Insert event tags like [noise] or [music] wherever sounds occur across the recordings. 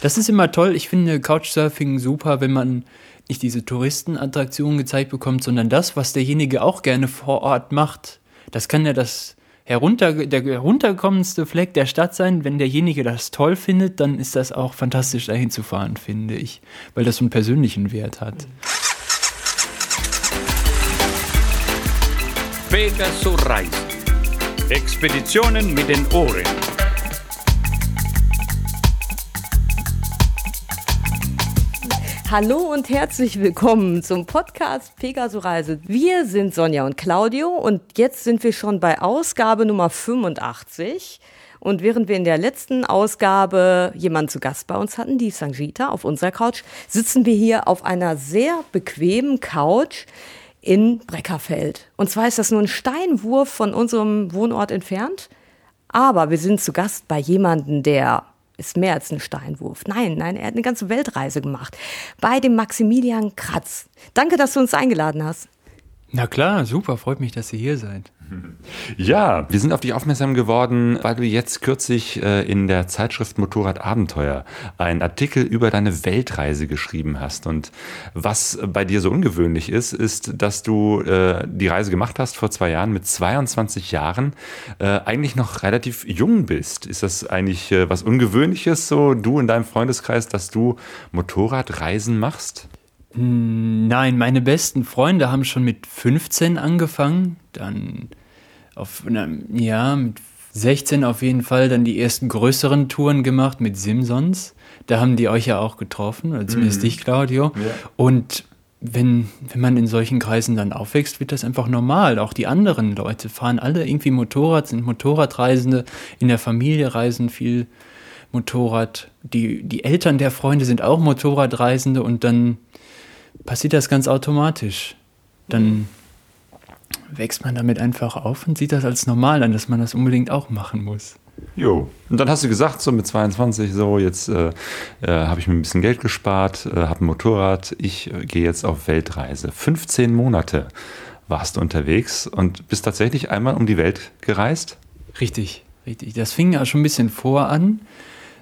Das ist immer toll. Ich finde Couchsurfing super, wenn man nicht diese Touristenattraktionen gezeigt bekommt, sondern das, was derjenige auch gerne vor Ort macht. Das kann ja das herunter, der herunterkommendste Fleck der Stadt sein. Wenn derjenige das toll findet, dann ist das auch fantastisch dahin zu fahren, finde ich, weil das so einen persönlichen Wert hat. Pegasus Reisen. Expeditionen mit den Ohren. Hallo und herzlich willkommen zum Podcast Pegaso Reise. Wir sind Sonja und Claudio und jetzt sind wir schon bei Ausgabe Nummer 85. Und während wir in der letzten Ausgabe jemanden zu Gast bei uns hatten, die Sanjita auf unserer Couch, sitzen wir hier auf einer sehr bequemen Couch in Breckerfeld. Und zwar ist das nur ein Steinwurf von unserem Wohnort entfernt. Aber wir sind zu Gast bei jemandem, der ist mehr als ein Steinwurf. Nein, nein, er hat eine ganze Weltreise gemacht. Bei dem Maximilian Kratz. Danke, dass du uns eingeladen hast. Na klar, super, freut mich, dass ihr hier seid. Ja, wir sind auf dich aufmerksam geworden, weil du jetzt kürzlich äh, in der Zeitschrift Motorrad Abenteuer einen Artikel über deine Weltreise geschrieben hast. Und was bei dir so ungewöhnlich ist, ist, dass du äh, die Reise gemacht hast vor zwei Jahren mit 22 Jahren, äh, eigentlich noch relativ jung bist. Ist das eigentlich was Ungewöhnliches, so du in deinem Freundeskreis, dass du Motorradreisen machst? Nein, meine besten Freunde haben schon mit 15 angefangen, dann auf, ja, mit 16 auf jeden Fall dann die ersten größeren Touren gemacht mit Simsons. Da haben die euch ja auch getroffen, oder zumindest mhm. dich, Claudio. Ja. Und wenn, wenn man in solchen Kreisen dann aufwächst, wird das einfach normal. Auch die anderen Leute fahren alle irgendwie Motorrad, sind Motorradreisende, in der Familie reisen viel Motorrad. Die, die Eltern der Freunde sind auch Motorradreisende und dann passiert das ganz automatisch. Dann wächst man damit einfach auf und sieht das als normal an, dass man das unbedingt auch machen muss. Jo. Und dann hast du gesagt, so mit 22, so jetzt äh, äh, habe ich mir ein bisschen Geld gespart, äh, habe ein Motorrad, ich äh, gehe jetzt auf Weltreise. 15 Monate warst du unterwegs und bist tatsächlich einmal um die Welt gereist? Richtig, richtig. Das fing ja schon ein bisschen vor an.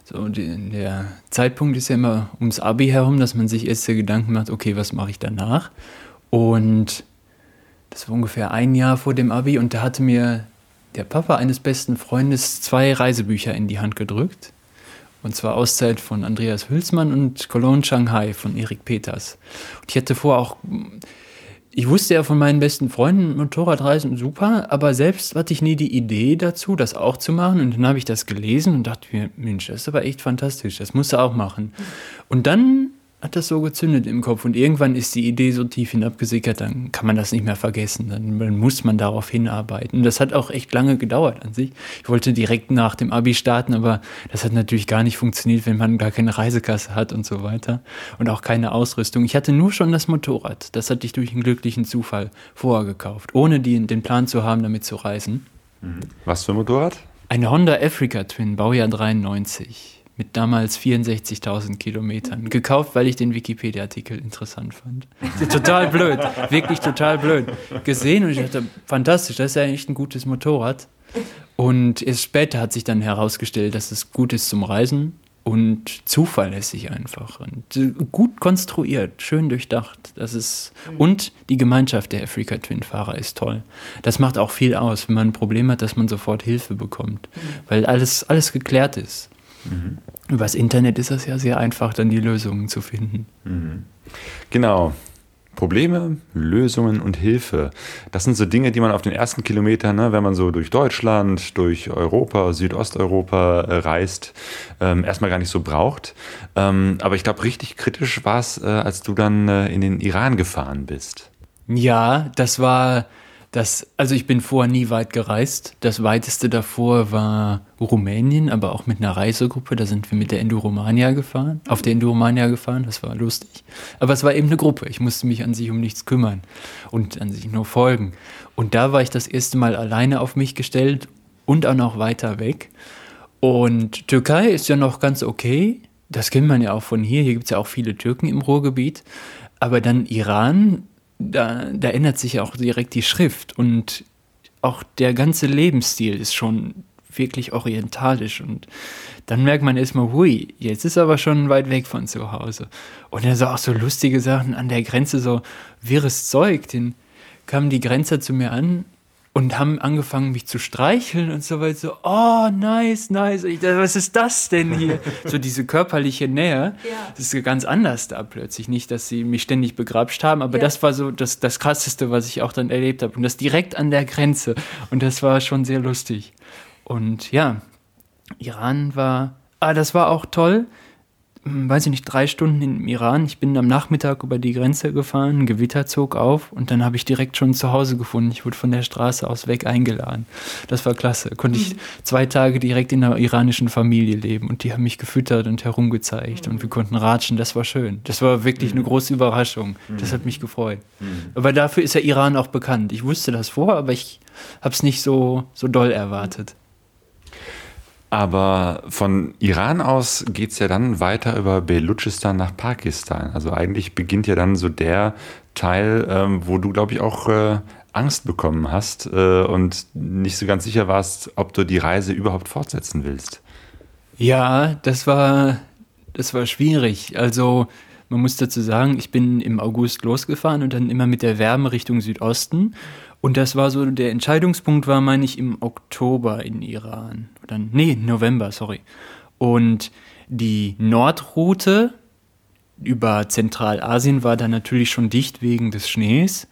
So, der Zeitpunkt ist ja immer ums Abi herum, dass man sich erste Gedanken macht, okay, was mache ich danach? Und das war ungefähr ein Jahr vor dem Abi und da hatte mir der Papa eines besten Freundes zwei Reisebücher in die Hand gedrückt. Und zwar Auszeit von Andreas Hülsmann und Cologne Shanghai von Erik Peters. Und ich hatte vor auch ich wusste ja von meinen besten Freunden, Motorradreisen super, aber selbst hatte ich nie die Idee dazu, das auch zu machen. Und dann habe ich das gelesen und dachte mir, Mensch, das ist aber echt fantastisch, das musst du auch machen. Und dann hat das so gezündet im Kopf und irgendwann ist die Idee so tief hinabgesickert, dann kann man das nicht mehr vergessen, dann, muss man darauf hinarbeiten. Und das hat auch echt lange gedauert an sich. Ich wollte direkt nach dem Abi starten, aber das hat natürlich gar nicht funktioniert, wenn man gar keine Reisekasse hat und so weiter und auch keine Ausrüstung. Ich hatte nur schon das Motorrad, das hatte ich durch einen glücklichen Zufall vorher gekauft, ohne die, den Plan zu haben, damit zu reisen. Mhm. Was für ein Motorrad? Eine Honda Africa Twin, Baujahr 93 mit damals 64.000 Kilometern. Gekauft, weil ich den Wikipedia-Artikel interessant fand. total blöd, wirklich total blöd. Gesehen und ich dachte, fantastisch, das ist ja echt ein gutes Motorrad. Und erst später hat sich dann herausgestellt, dass es gut ist zum Reisen und zuverlässig einfach und äh, gut konstruiert, schön durchdacht. Das ist und die Gemeinschaft der Africa Twin Fahrer ist toll. Das macht auch viel aus, wenn man ein Problem hat, dass man sofort Hilfe bekommt, weil alles alles geklärt ist. Mhm. Übers Internet ist es ja sehr einfach, dann die Lösungen zu finden. Mhm. Genau. Probleme, Lösungen und Hilfe. Das sind so Dinge, die man auf den ersten Kilometern, ne, wenn man so durch Deutschland, durch Europa, Südosteuropa äh, reist, ähm, erstmal gar nicht so braucht. Ähm, aber ich glaube, richtig kritisch war es, äh, als du dann äh, in den Iran gefahren bist. Ja, das war das, also ich bin vorher nie weit gereist. Das weiteste davor war Rumänien, aber auch mit einer Reisegruppe. Da sind wir mit der Enduromania gefahren, auf der Enduromania gefahren. Das war lustig. Aber es war eben eine Gruppe. Ich musste mich an sich um nichts kümmern und an sich nur folgen. Und da war ich das erste Mal alleine auf mich gestellt und auch noch weiter weg. Und Türkei ist ja noch ganz okay. Das kennt man ja auch von hier. Hier gibt es ja auch viele Türken im Ruhrgebiet. Aber dann Iran da, da ändert sich auch direkt die Schrift und auch der ganze Lebensstil ist schon wirklich orientalisch. Und dann merkt man erstmal, hui, jetzt ist aber schon weit weg von zu Hause. Und dann so auch so lustige Sachen an der Grenze, so wirres Zeug. Dann kamen die Grenzer zu mir an und haben angefangen, mich zu streicheln und so weiter. So, oh, nice, nice. Ich dachte, was ist das denn hier? [laughs] so diese körperliche Nähe. Ja. Das ist ganz anders da plötzlich. Nicht, dass sie mich ständig begrapscht haben, aber ja. das war so das, das Krasseste, was ich auch dann erlebt habe. Und das direkt an der Grenze. Und das war schon sehr lustig. Und ja, Iran war, ah, das war auch toll. Hm, weiß ich nicht, drei Stunden im Iran. Ich bin am Nachmittag über die Grenze gefahren, ein Gewitter zog auf und dann habe ich direkt schon zu Hause gefunden. Ich wurde von der Straße aus weg eingeladen. Das war klasse. Konnte ich mhm. zwei Tage direkt in einer iranischen Familie leben und die haben mich gefüttert und herumgezeigt und wir konnten ratschen. Das war schön. Das war wirklich eine große Überraschung. Das hat mich gefreut. Aber dafür ist der Iran auch bekannt. Ich wusste das vor, aber ich habe es nicht so, so doll erwartet. Aber von Iran aus geht es ja dann weiter über Belutschistan nach Pakistan. Also eigentlich beginnt ja dann so der Teil, ähm, wo du, glaube ich, auch äh, Angst bekommen hast äh, und nicht so ganz sicher warst, ob du die Reise überhaupt fortsetzen willst. Ja, das war, das war schwierig. Also man muss dazu sagen, ich bin im August losgefahren und dann immer mit der Wärme Richtung Südosten. Und das war so, der Entscheidungspunkt war, meine ich, im Oktober in Iran. Oder, nee, November, sorry. Und die Nordroute über Zentralasien war dann natürlich schon dicht wegen des Schnees.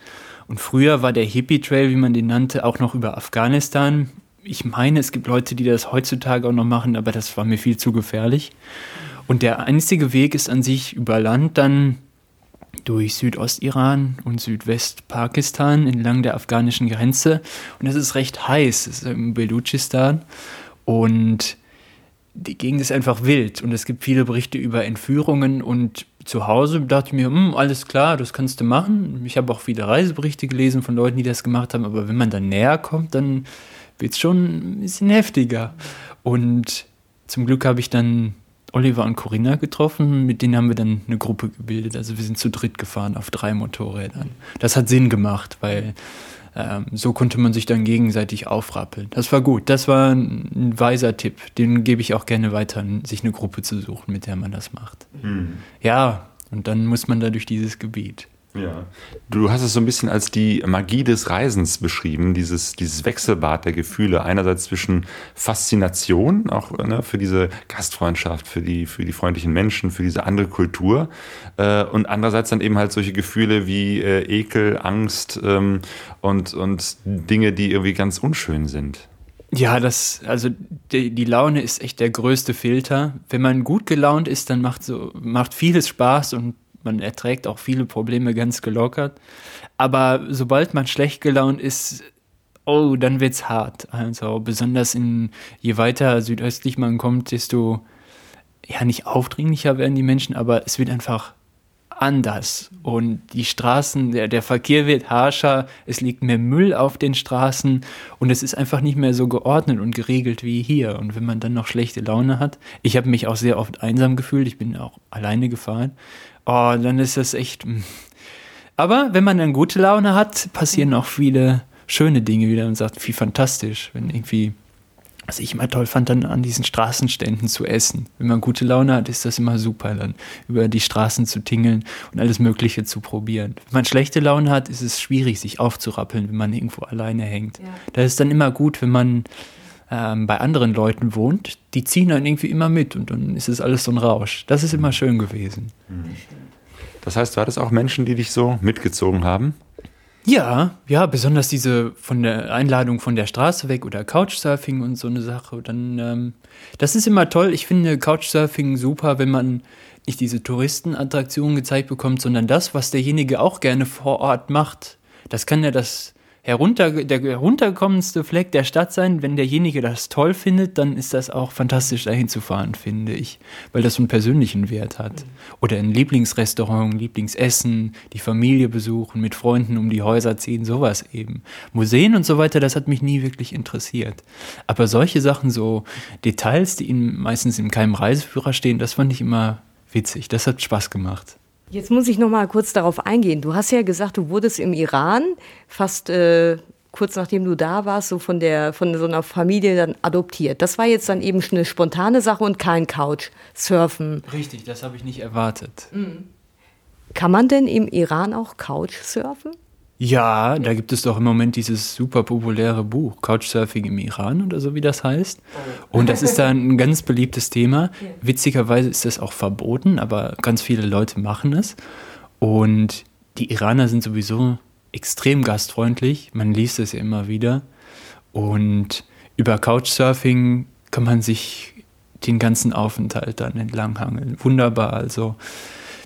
Und früher war der Hippie Trail, wie man den nannte, auch noch über Afghanistan. Ich meine, es gibt Leute, die das heutzutage auch noch machen, aber das war mir viel zu gefährlich. Und der einzige Weg ist an sich über Land dann durch Südostiran und Südwestpakistan entlang der afghanischen Grenze. Und es ist recht heiß, es ist im Belutschistan. Und die Gegend ist einfach wild und es gibt viele Berichte über Entführungen und zu Hause dachte ich mir, hm, alles klar, das kannst du machen. Ich habe auch viele Reiseberichte gelesen von Leuten, die das gemacht haben, aber wenn man dann näher kommt, dann wird es schon ein bisschen heftiger. Und zum Glück habe ich dann Oliver und Corinna getroffen, mit denen haben wir dann eine Gruppe gebildet. Also wir sind zu dritt gefahren auf drei Motorrädern. Das hat Sinn gemacht, weil ähm, so konnte man sich dann gegenseitig aufrappeln. Das war gut. Das war ein, weiser Tipp. Den gebe ich auch gerne weiter, sich eine Gruppe zu suchen, mit der man das macht. Mhm. Ja, und dann muss man da durch dieses Gebiet. Ja. Du hast es so ein bisschen als die Magie des Reisens beschrieben, dieses, dieses Wechselbad der Gefühle. Einerseits zwischen Faszination, auch ne, für diese Gastfreundschaft, für die, für die freundlichen Menschen, für diese andere Kultur. Äh, und andererseits dann eben halt solche Gefühle wie äh, Ekel, Angst ähm, und, und Dinge, die irgendwie ganz unschön sind. Ja, das, also die, die, Laune ist echt der größte Filter. Wenn man gut gelaunt ist, dann macht so, macht vieles Spaß und man erträgt auch viele Probleme ganz gelockert. Aber sobald man schlecht gelaunt ist, oh, dann wird's hart. Also besonders in je weiter südöstlich man kommt, desto ja nicht aufdringlicher werden die Menschen, aber es wird einfach anders und die Straßen, der, der Verkehr wird harscher, es liegt mehr Müll auf den Straßen und es ist einfach nicht mehr so geordnet und geregelt wie hier. Und wenn man dann noch schlechte Laune hat, ich habe mich auch sehr oft einsam gefühlt, ich bin auch alleine gefahren, oh, dann ist das echt. Hm. Aber wenn man dann gute Laune hat, passieren auch viele schöne Dinge wieder und sagt, wie fantastisch, wenn irgendwie, was ich immer toll fand, dann an diesen Straßenständen zu essen. Wenn man gute Laune hat, ist das immer super, dann über die Straßen zu tingeln und alles Mögliche zu probieren. Wenn man schlechte Laune hat, ist es schwierig, sich aufzurappeln, wenn man irgendwo alleine hängt. Ja. Da ist dann immer gut, wenn man ähm, bei anderen Leuten wohnt, die ziehen dann irgendwie immer mit und dann ist es alles so ein Rausch. Das ist immer schön gewesen. Das heißt, war das auch Menschen, die dich so mitgezogen haben? Ja, ja, besonders diese von der Einladung von der Straße weg oder Couchsurfing und so eine Sache. Dann, ähm, das ist immer toll. Ich finde Couchsurfing super, wenn man nicht diese Touristenattraktionen gezeigt bekommt, sondern das, was derjenige auch gerne vor Ort macht. Das kann ja das herunter, der herunterkommendste Fleck der Stadt sein. Wenn derjenige das toll findet, dann ist das auch fantastisch, dahin zu fahren, finde ich. Weil das so einen persönlichen Wert hat. Oder ein Lieblingsrestaurant, Lieblingsessen, die Familie besuchen, mit Freunden um die Häuser ziehen, sowas eben. Museen und so weiter, das hat mich nie wirklich interessiert. Aber solche Sachen, so Details, die in, meistens in keinem Reiseführer stehen, das fand ich immer witzig. Das hat Spaß gemacht. Jetzt muss ich noch mal kurz darauf eingehen. Du hast ja gesagt, du wurdest im Iran fast äh, kurz nachdem du da warst, so von der von so einer Familie dann adoptiert. Das war jetzt dann eben eine spontane Sache und kein Couchsurfen. Richtig, das habe ich nicht erwartet. Kann man denn im Iran auch Couchsurfen? Ja, da gibt es doch im Moment dieses super populäre Buch, Couchsurfing im Iran oder so wie das heißt. Und das ist da ein ganz beliebtes Thema. Witzigerweise ist das auch verboten, aber ganz viele Leute machen es. Und die Iraner sind sowieso extrem gastfreundlich. Man liest es ja immer wieder. Und über Couchsurfing kann man sich den ganzen Aufenthalt dann entlanghangeln. Wunderbar. Also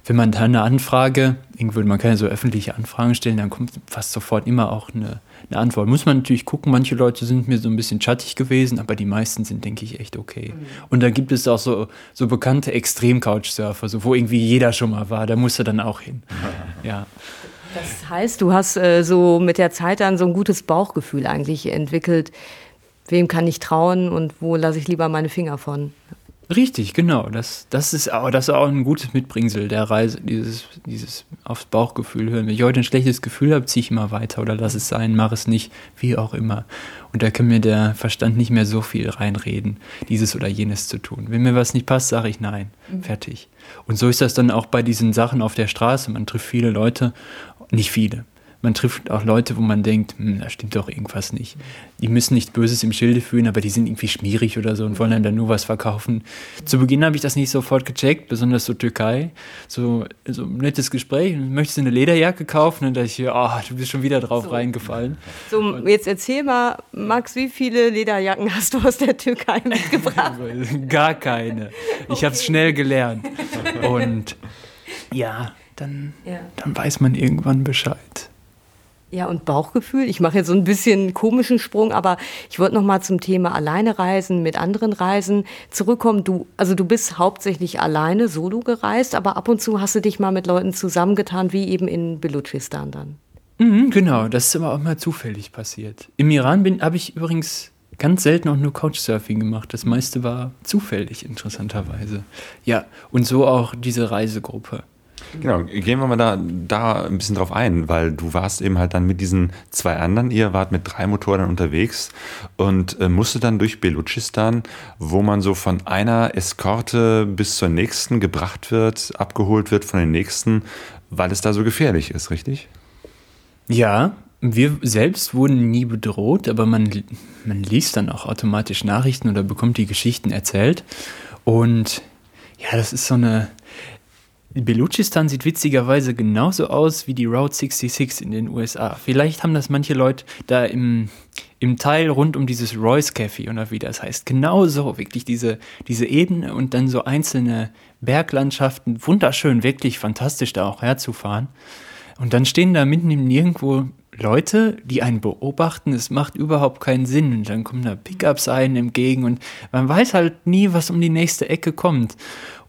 wenn man da eine Anfrage, irgendwo, man kann ja so öffentliche Anfragen stellen, dann kommt fast sofort immer auch eine, eine, Antwort. Muss man natürlich gucken, manche Leute sind mir so ein bisschen schattig gewesen, aber die meisten sind, denke ich, echt okay. Mhm. Und dann gibt es auch so, so bekannte Extrem-Couchsurfer, so, wo irgendwie jeder schon mal war, da muss er dann auch hin. [laughs] Ja. Das heißt, du hast äh, so mit der Zeit dann so ein gutes Bauchgefühl eigentlich entwickelt. Wem kann ich trauen und wo lasse ich lieber meine Finger von? Richtig, genau. Das, das, ist auch, das ist auch ein gutes Mitbringsel der Reise, dieses, dieses aufs Bauchgefühl hören. Wenn ich heute ein schlechtes Gefühl habe, ziehe ich immer weiter oder lass es sein, mache es nicht, wie auch immer. Und da kann mir der Verstand nicht mehr so viel reinreden, dieses oder jenes zu tun. Wenn mir was nicht passt, sage ich nein. Mhm. Fertig. Und so ist das dann auch bei diesen Sachen auf der Straße. Man trifft viele Leute, nicht viele, man trifft auch Leute, wo man denkt, hm, da stimmt doch irgendwas nicht. Die müssen nichts Böses im Schilde fühlen, aber die sind irgendwie schmierig oder so und wollen dann nur was verkaufen. Zu Beginn habe ich das nicht sofort gecheckt, besonders so Türkei. So, so ein nettes Gespräch. Möchtest du eine Lederjacke kaufen? Und da ich, oh, du bist schon wieder drauf so. reingefallen. So, jetzt erzähl mal, Max, wie viele Lederjacken hast du aus der Türkei mitgebracht? [laughs] Gar keine. Ich okay. habe es schnell gelernt. Und [laughs] ja, dann, ja. dann weiß man irgendwann Bescheid. Ja, und Bauchgefühl. Ich mache jetzt so ein bisschen komischen Sprung, aber ich wollte noch mal zum Thema alleine reisen, mit anderen Reisen zurückkommen. Du, also du bist hauptsächlich alleine, solo gereist, aber ab und zu hast du dich mal mit Leuten zusammengetan, wie eben in Belutschistan dann. Mhm, genau, das ist aber auch mal zufällig passiert. Im Iran habe ich übrigens ganz selten auch nur Couchsurfing gemacht. Das meiste war zufällig, interessanterweise. Ja, und so auch diese Reisegruppe. Genau, gehen wir mal da, da ein bisschen drauf ein, weil du warst eben halt dann mit diesen zwei anderen, ihr wart mit drei Motorrädern unterwegs und äh, musste dann durch Belutschistan, wo man so von einer Eskorte bis zur nächsten gebracht wird, abgeholt wird von den nächsten, weil es da so gefährlich ist, richtig? Ja, wir selbst wurden nie bedroht, aber man, man liest dann auch automatisch Nachrichten oder bekommt die Geschichten erzählt. Und ja, das ist so eine, Belutschistan sieht witzigerweise genauso aus wie die Route 66 in den USA. Vielleicht haben das manche Leute da im, im Teil rund um dieses Royce Café oder wie das heißt. Genauso, wirklich diese, diese Ebene und dann so einzelne Berglandschaften. Wunderschön, wirklich fantastisch da auch herzufahren. Und dann stehen da mitten im Nirgendwo Leute, die einen beobachten, es macht überhaupt keinen Sinn. Und dann kommen da Pickups einen entgegen und man weiß halt nie, was um die nächste Ecke kommt.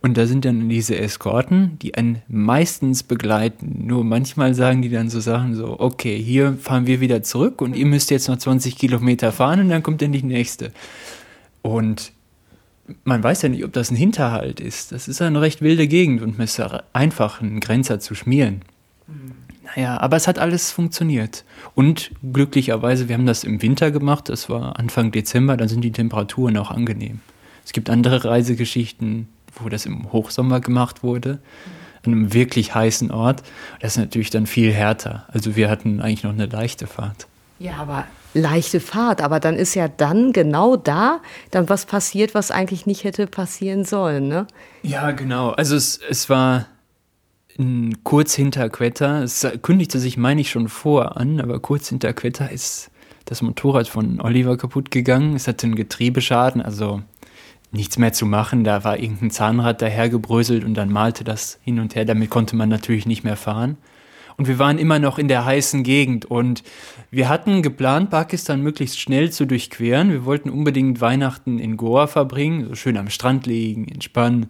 Und da sind dann diese Eskorten, die einen meistens begleiten. Nur manchmal sagen die dann so Sachen so, okay, hier fahren wir wieder zurück und ihr müsst jetzt noch 20 Kilometer fahren und dann kommt dann die nächste. Und man weiß ja nicht, ob das ein Hinterhalt ist. Das ist eine recht wilde Gegend und ist einfach, einen Grenzer zu schmieren. Mhm. Naja, aber es hat alles funktioniert. Und glücklicherweise, wir haben das im Winter gemacht, das war Anfang Dezember, da sind die Temperaturen auch angenehm. Es gibt andere Reisegeschichten, wo das im Hochsommer gemacht wurde, an einem wirklich heißen Ort. Das ist natürlich dann viel härter. Also wir hatten eigentlich noch eine leichte Fahrt. Ja, aber leichte Fahrt, aber dann ist ja dann genau da dann was passiert, was eigentlich nicht hätte passieren sollen, ne? Ja, genau. Also es, es war kurz hinter Quetta. Es kündigte sich, meine ich, schon vor an, aber kurz hinter Quetta ist das Motorrad von Oliver kaputt gegangen. Es hatte einen Getriebeschaden, also nichts mehr zu machen. Da war irgendein Zahnrad dahergebröselt und dann malte das hin und her. Damit konnte man natürlich nicht mehr fahren. Und wir waren immer noch in der heißen Gegend und wir hatten geplant, Pakistan möglichst schnell zu durchqueren. Wir wollten unbedingt Weihnachten in Goa verbringen, so schön am Strand liegen, entspannen.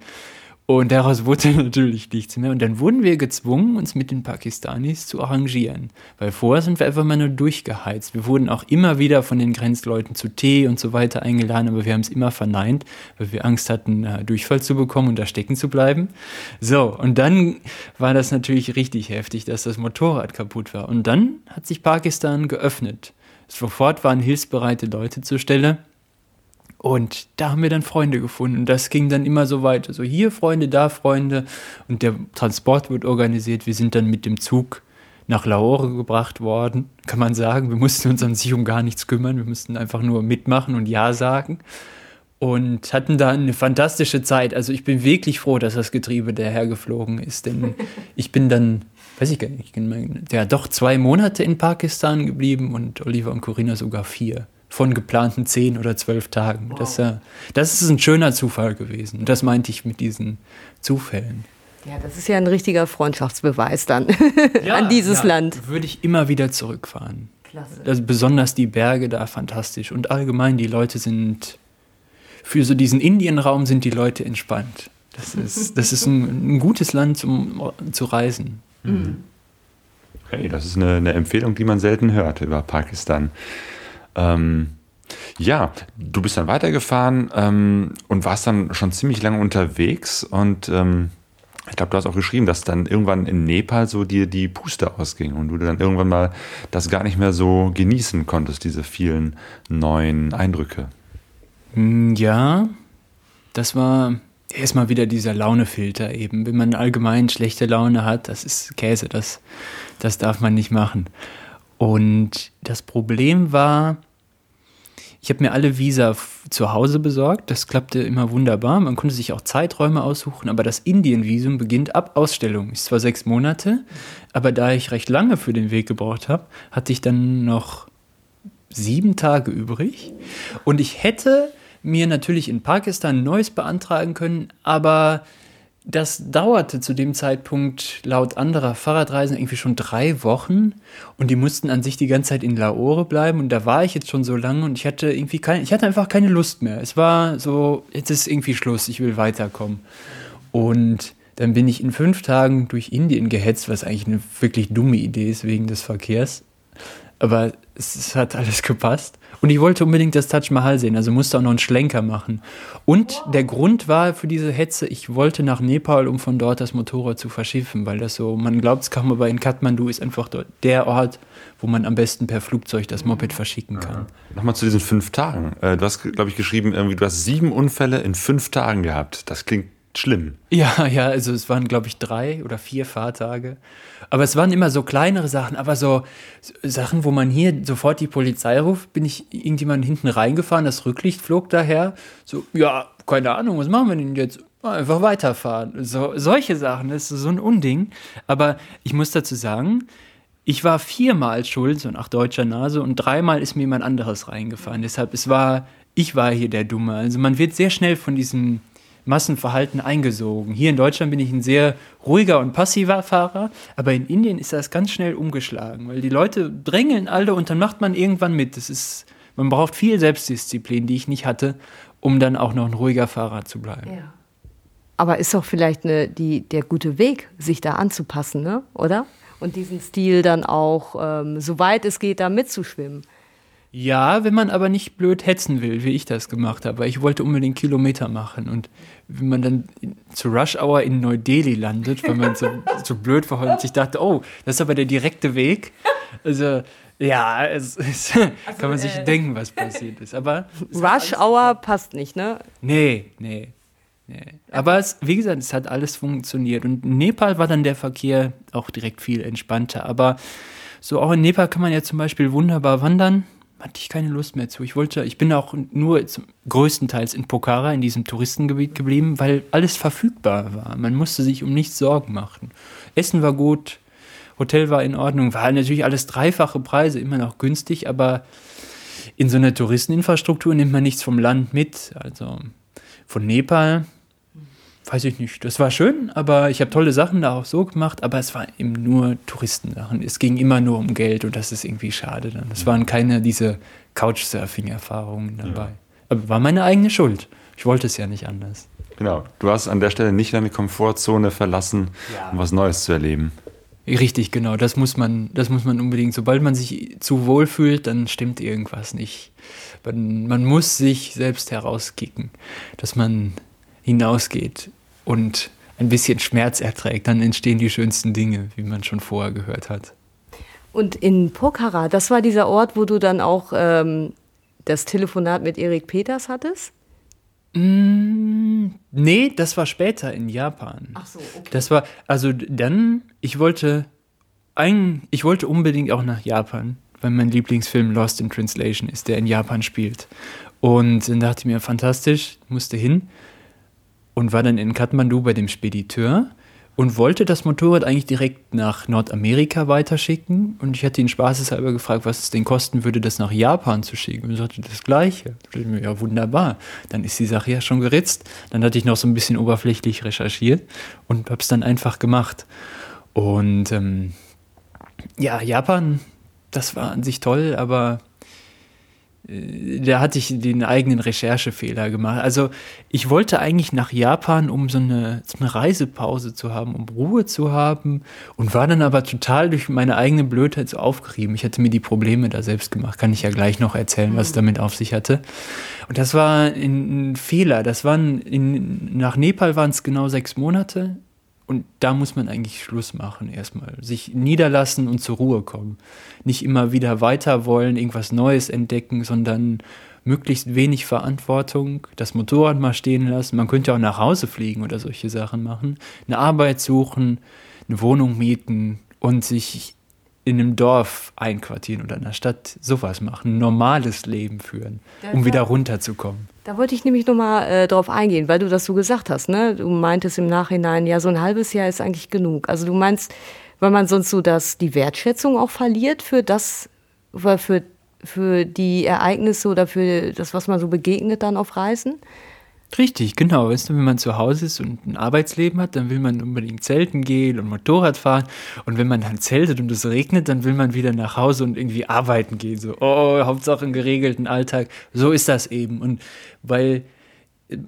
Und daraus wurde [laughs] natürlich nichts mehr. Und dann wurden wir gezwungen, uns mit den Pakistanis zu arrangieren. Weil vorher sind wir einfach mal nur durchgeheizt. Wir wurden auch immer wieder von den Grenzleuten zu Tee und so weiter eingeladen, aber wir haben es immer verneint, weil wir Angst hatten, äh, Durchfall zu bekommen und da stecken zu bleiben. So, und dann war das natürlich richtig heftig, dass das Motorrad kaputt war. Und dann hat sich Pakistan geöffnet Sofort waren hilfsbereite Leute zur Stelle. Und da haben wir dann Freunde gefunden. Das ging dann immer so weiter. So hier Freunde, da Freunde. Und der Transport wird organisiert. Wir sind dann mit dem Zug nach Lahore gebracht worden, kann man sagen. Wir mussten uns an sich um gar nichts kümmern. Wir mussten einfach nur mitmachen und Ja sagen. Und hatten da eine fantastische Zeit. Also ich bin wirklich froh, dass das Getriebe dahergeflogen ist. Denn [laughs] ich bin dann, weiß ich gar nicht, ja doch zwei Monate in Pakistan geblieben und Oliver und Corinna sogar vier von geplanten zehn oder zwölf Tagen. Wow. Das, äh, das ist ein schöner Zufall gewesen. Das meinte ich mit diesen Zufällen. Ja, das ist ja ein richtiger Freundschaftsbeweis dann [laughs] ja, an dieses ja, Land. Würde ich immer wieder zurückfahren. Klasse. Also besonders die Berge da fantastisch. Und allgemein, die Leute sind, für so diesen Indienraum sind die Leute entspannt. Das ist, [laughs] das ist ein, ein gutes Land um zu reisen. Mhm. Okay, das ist eine, eine Empfehlung, die man selten hört über Pakistan. Ähm, ja, du bist dann weitergefahren ähm, und warst dann schon ziemlich lange unterwegs und ähm, ich glaube, du hast auch geschrieben, dass dann irgendwann in Nepal so dir die Puste ausging und du dann irgendwann mal das gar nicht mehr so genießen konntest, diese vielen neuen Eindrücke. Hm, ja, das war erstmal wieder dieser Launefilter eben. Wenn man allgemein schlechte Laune hat, das ist Käse, das, das darf man nicht machen. Und das Problem war, ich habe mir alle Visa zu Hause besorgt. Das klappte immer wunderbar. Man konnte sich auch Zeiträume aussuchen, aber das Indien-Visum beginnt ab Ausstellung. Ist zwar sechs Monate, aber da ich recht lange für den Weg gebraucht habe, hatte ich dann noch sieben Tage übrig. Und ich hätte mir natürlich in Pakistan neues beantragen können, aber das dauerte zu dem Zeitpunkt laut anderer Fahrradreisen irgendwie schon drei Wochen und die mussten an sich die ganze Zeit in Lahore bleiben und da war ich jetzt schon so lange und ich hatte irgendwie keine, ich hatte einfach keine Lust mehr. Es war so, jetzt ist irgendwie Schluss, ich will weiterkommen. Und dann bin ich in fünf Tagen durch Indien gehetzt, was eigentlich eine wirklich dumme Idee ist wegen des Verkehrs. Aber es, es hat alles gepasst. Und ich wollte unbedingt das Taj Mahal sehen, also musste auch noch einen Schlenker machen. Und der Grund war für diese Hetze, ich wollte nach Nepal, um von dort das Motorrad zu verschiffen, weil das so, man glaubt es kaum, aber in Kathmandu ist einfach dort der Ort, wo man am besten per Flugzeug das Moped verschicken kann. Ja. Nochmal zu diesen fünf Tagen. Äh, du hast, glaube ich, geschrieben, irgendwie, du hast sieben Unfälle in fünf Tagen gehabt. Das klingt schlimm. Ja, [laughs] ja, also es waren, glaube ich, drei oder vier Fahrtage. Aber es waren immer so kleinere Sachen, aber so Sachen, wo man hier sofort die Polizei ruft, bin ich irgendjemand hinten reingefahren, das Rücklicht flog daher. So, ja, keine Ahnung, was machen wir denn jetzt? Einfach weiterfahren. So, solche Sachen, das ist so ein Unding. Aber ich muss dazu sagen, ich war viermal schuld, so nach deutscher Nase, und dreimal ist mir jemand anderes reingefahren. Deshalb, es war, ich war hier der Dumme. Also man wird sehr schnell von diesem Massenverhalten eingesogen. Hier in Deutschland bin ich ein sehr ruhiger und passiver Fahrer, aber in Indien ist das ganz schnell umgeschlagen, weil die Leute drängeln alle und dann macht man irgendwann mit. Das ist, man braucht viel Selbstdisziplin, die ich nicht hatte, um dann auch noch ein ruhiger Fahrer zu bleiben. Ja. Aber ist doch vielleicht eine, die, der gute Weg, sich da anzupassen, ne? oder? Und diesen Stil dann auch, ähm, soweit es geht, da mitzuschwimmen. Ja, wenn man aber nicht blöd hetzen will, wie ich das gemacht habe, weil ich wollte unbedingt Kilometer machen. Und wenn man dann zu Rush Hour in Neu-Delhi landet, weil man so, [laughs] so blöd war und sich dachte, oh, das ist aber der direkte Weg. Also, ja, es, es [laughs] also, kann man sich äh, denken, was passiert ist. Aber Rush Hour passt nicht, ne? Nee, nee. nee. Aber es, wie gesagt, es hat alles funktioniert. Und in Nepal war dann der Verkehr auch direkt viel entspannter. Aber so auch in Nepal kann man ja zum Beispiel wunderbar wandern hatte ich keine Lust mehr zu. Ich wollte, ich bin auch nur zum, größtenteils in Pokhara, in diesem Touristengebiet geblieben, weil alles verfügbar war. Man musste sich um nichts Sorgen machen. Essen war gut, Hotel war in Ordnung, war natürlich alles dreifache Preise, immer noch günstig, aber in so einer Touristeninfrastruktur nimmt man nichts vom Land mit. Also von Nepal weiß ich nicht, das war schön, aber ich habe tolle Sachen da auch so gemacht, aber es waren eben nur Touristensachen. Es ging immer nur um Geld und das ist irgendwie schade dann. Es waren keine diese Couchsurfing-Erfahrungen dabei. Ja. Aber war meine eigene Schuld. Ich wollte es ja nicht anders. Genau, du hast an der Stelle nicht deine Komfortzone verlassen, ja. um was Neues zu erleben. Richtig, genau. Das muss man, das muss man unbedingt. Sobald man sich zu wohl fühlt, dann stimmt irgendwas nicht. Man, man muss sich selbst herauskicken, dass man hinausgeht und ein bisschen Schmerz erträgt, dann entstehen die schönsten Dinge, wie man schon vorher gehört hat. Und in Pokhara, das war dieser Ort, wo du dann auch ähm, das Telefonat mit Erik Peters hattest? Mm, nee, das war später in Japan. Ach so, okay. Das war, also dann, ich wollte, ein, ich wollte unbedingt auch nach Japan, weil mein Lieblingsfilm Lost in Translation ist, der in Japan spielt. Und dann dachte ich mir, fantastisch, musste hin und war dann in Kathmandu bei dem Spediteur und wollte das Motorrad eigentlich direkt nach Nordamerika weiterschicken. Und ich hatte ihn spaßeshalber gefragt, was es denn kosten würde, das nach Japan zu schicken. Und er sagte das Gleiche. Ja, wunderbar. Dann ist die Sache ja schon geritzt. Dann hatte ich noch so ein bisschen oberflächlich recherchiert und habe es dann einfach gemacht. Und ähm, ja, Japan, das war an sich toll, aber da hatte ich den eigenen Recherchefehler gemacht. Also ich wollte eigentlich nach Japan, um so eine, so eine, Reisepause zu haben, um Ruhe zu haben und war dann aber total durch meine eigene Blödheit so aufgerieben. Ich hatte mir die Probleme da selbst gemacht. Kann ich ja gleich noch erzählen, was es damit auf sich hatte. Und das war ein, Fehler. Das waren in, nach Nepal waren es genau sechs Monate. Und da muss man eigentlich Schluss machen erstmal. Sich niederlassen und zur Ruhe kommen. Nicht immer wieder weiter wollen, irgendwas Neues entdecken, sondern möglichst wenig Verantwortung, das Motorrad mal stehen lassen. Man könnte auch nach Hause fliegen oder solche Sachen machen. Eine Arbeit suchen, eine Wohnung mieten und sich in einem Dorf einquartieren oder in einer Stadt sowas machen, ein normales Leben führen, um wieder runterzukommen. Da wollte ich nämlich nochmal äh, drauf eingehen, weil du das so gesagt hast. Ne? Du meintest im Nachhinein, ja, so ein halbes Jahr ist eigentlich genug. Also du meinst, weil man sonst so das, die Wertschätzung auch verliert für das, für, für die Ereignisse oder für das, was man so begegnet dann auf Reisen? Richtig, genau. Weißt du, wenn man zu Hause ist und ein Arbeitsleben hat, dann will man unbedingt zelten gehen und Motorrad fahren. Und wenn man dann zeltet und es regnet, dann will man wieder nach Hause und irgendwie arbeiten gehen. So, oh, Hauptsache einen geregelten Alltag. So ist das eben. Und weil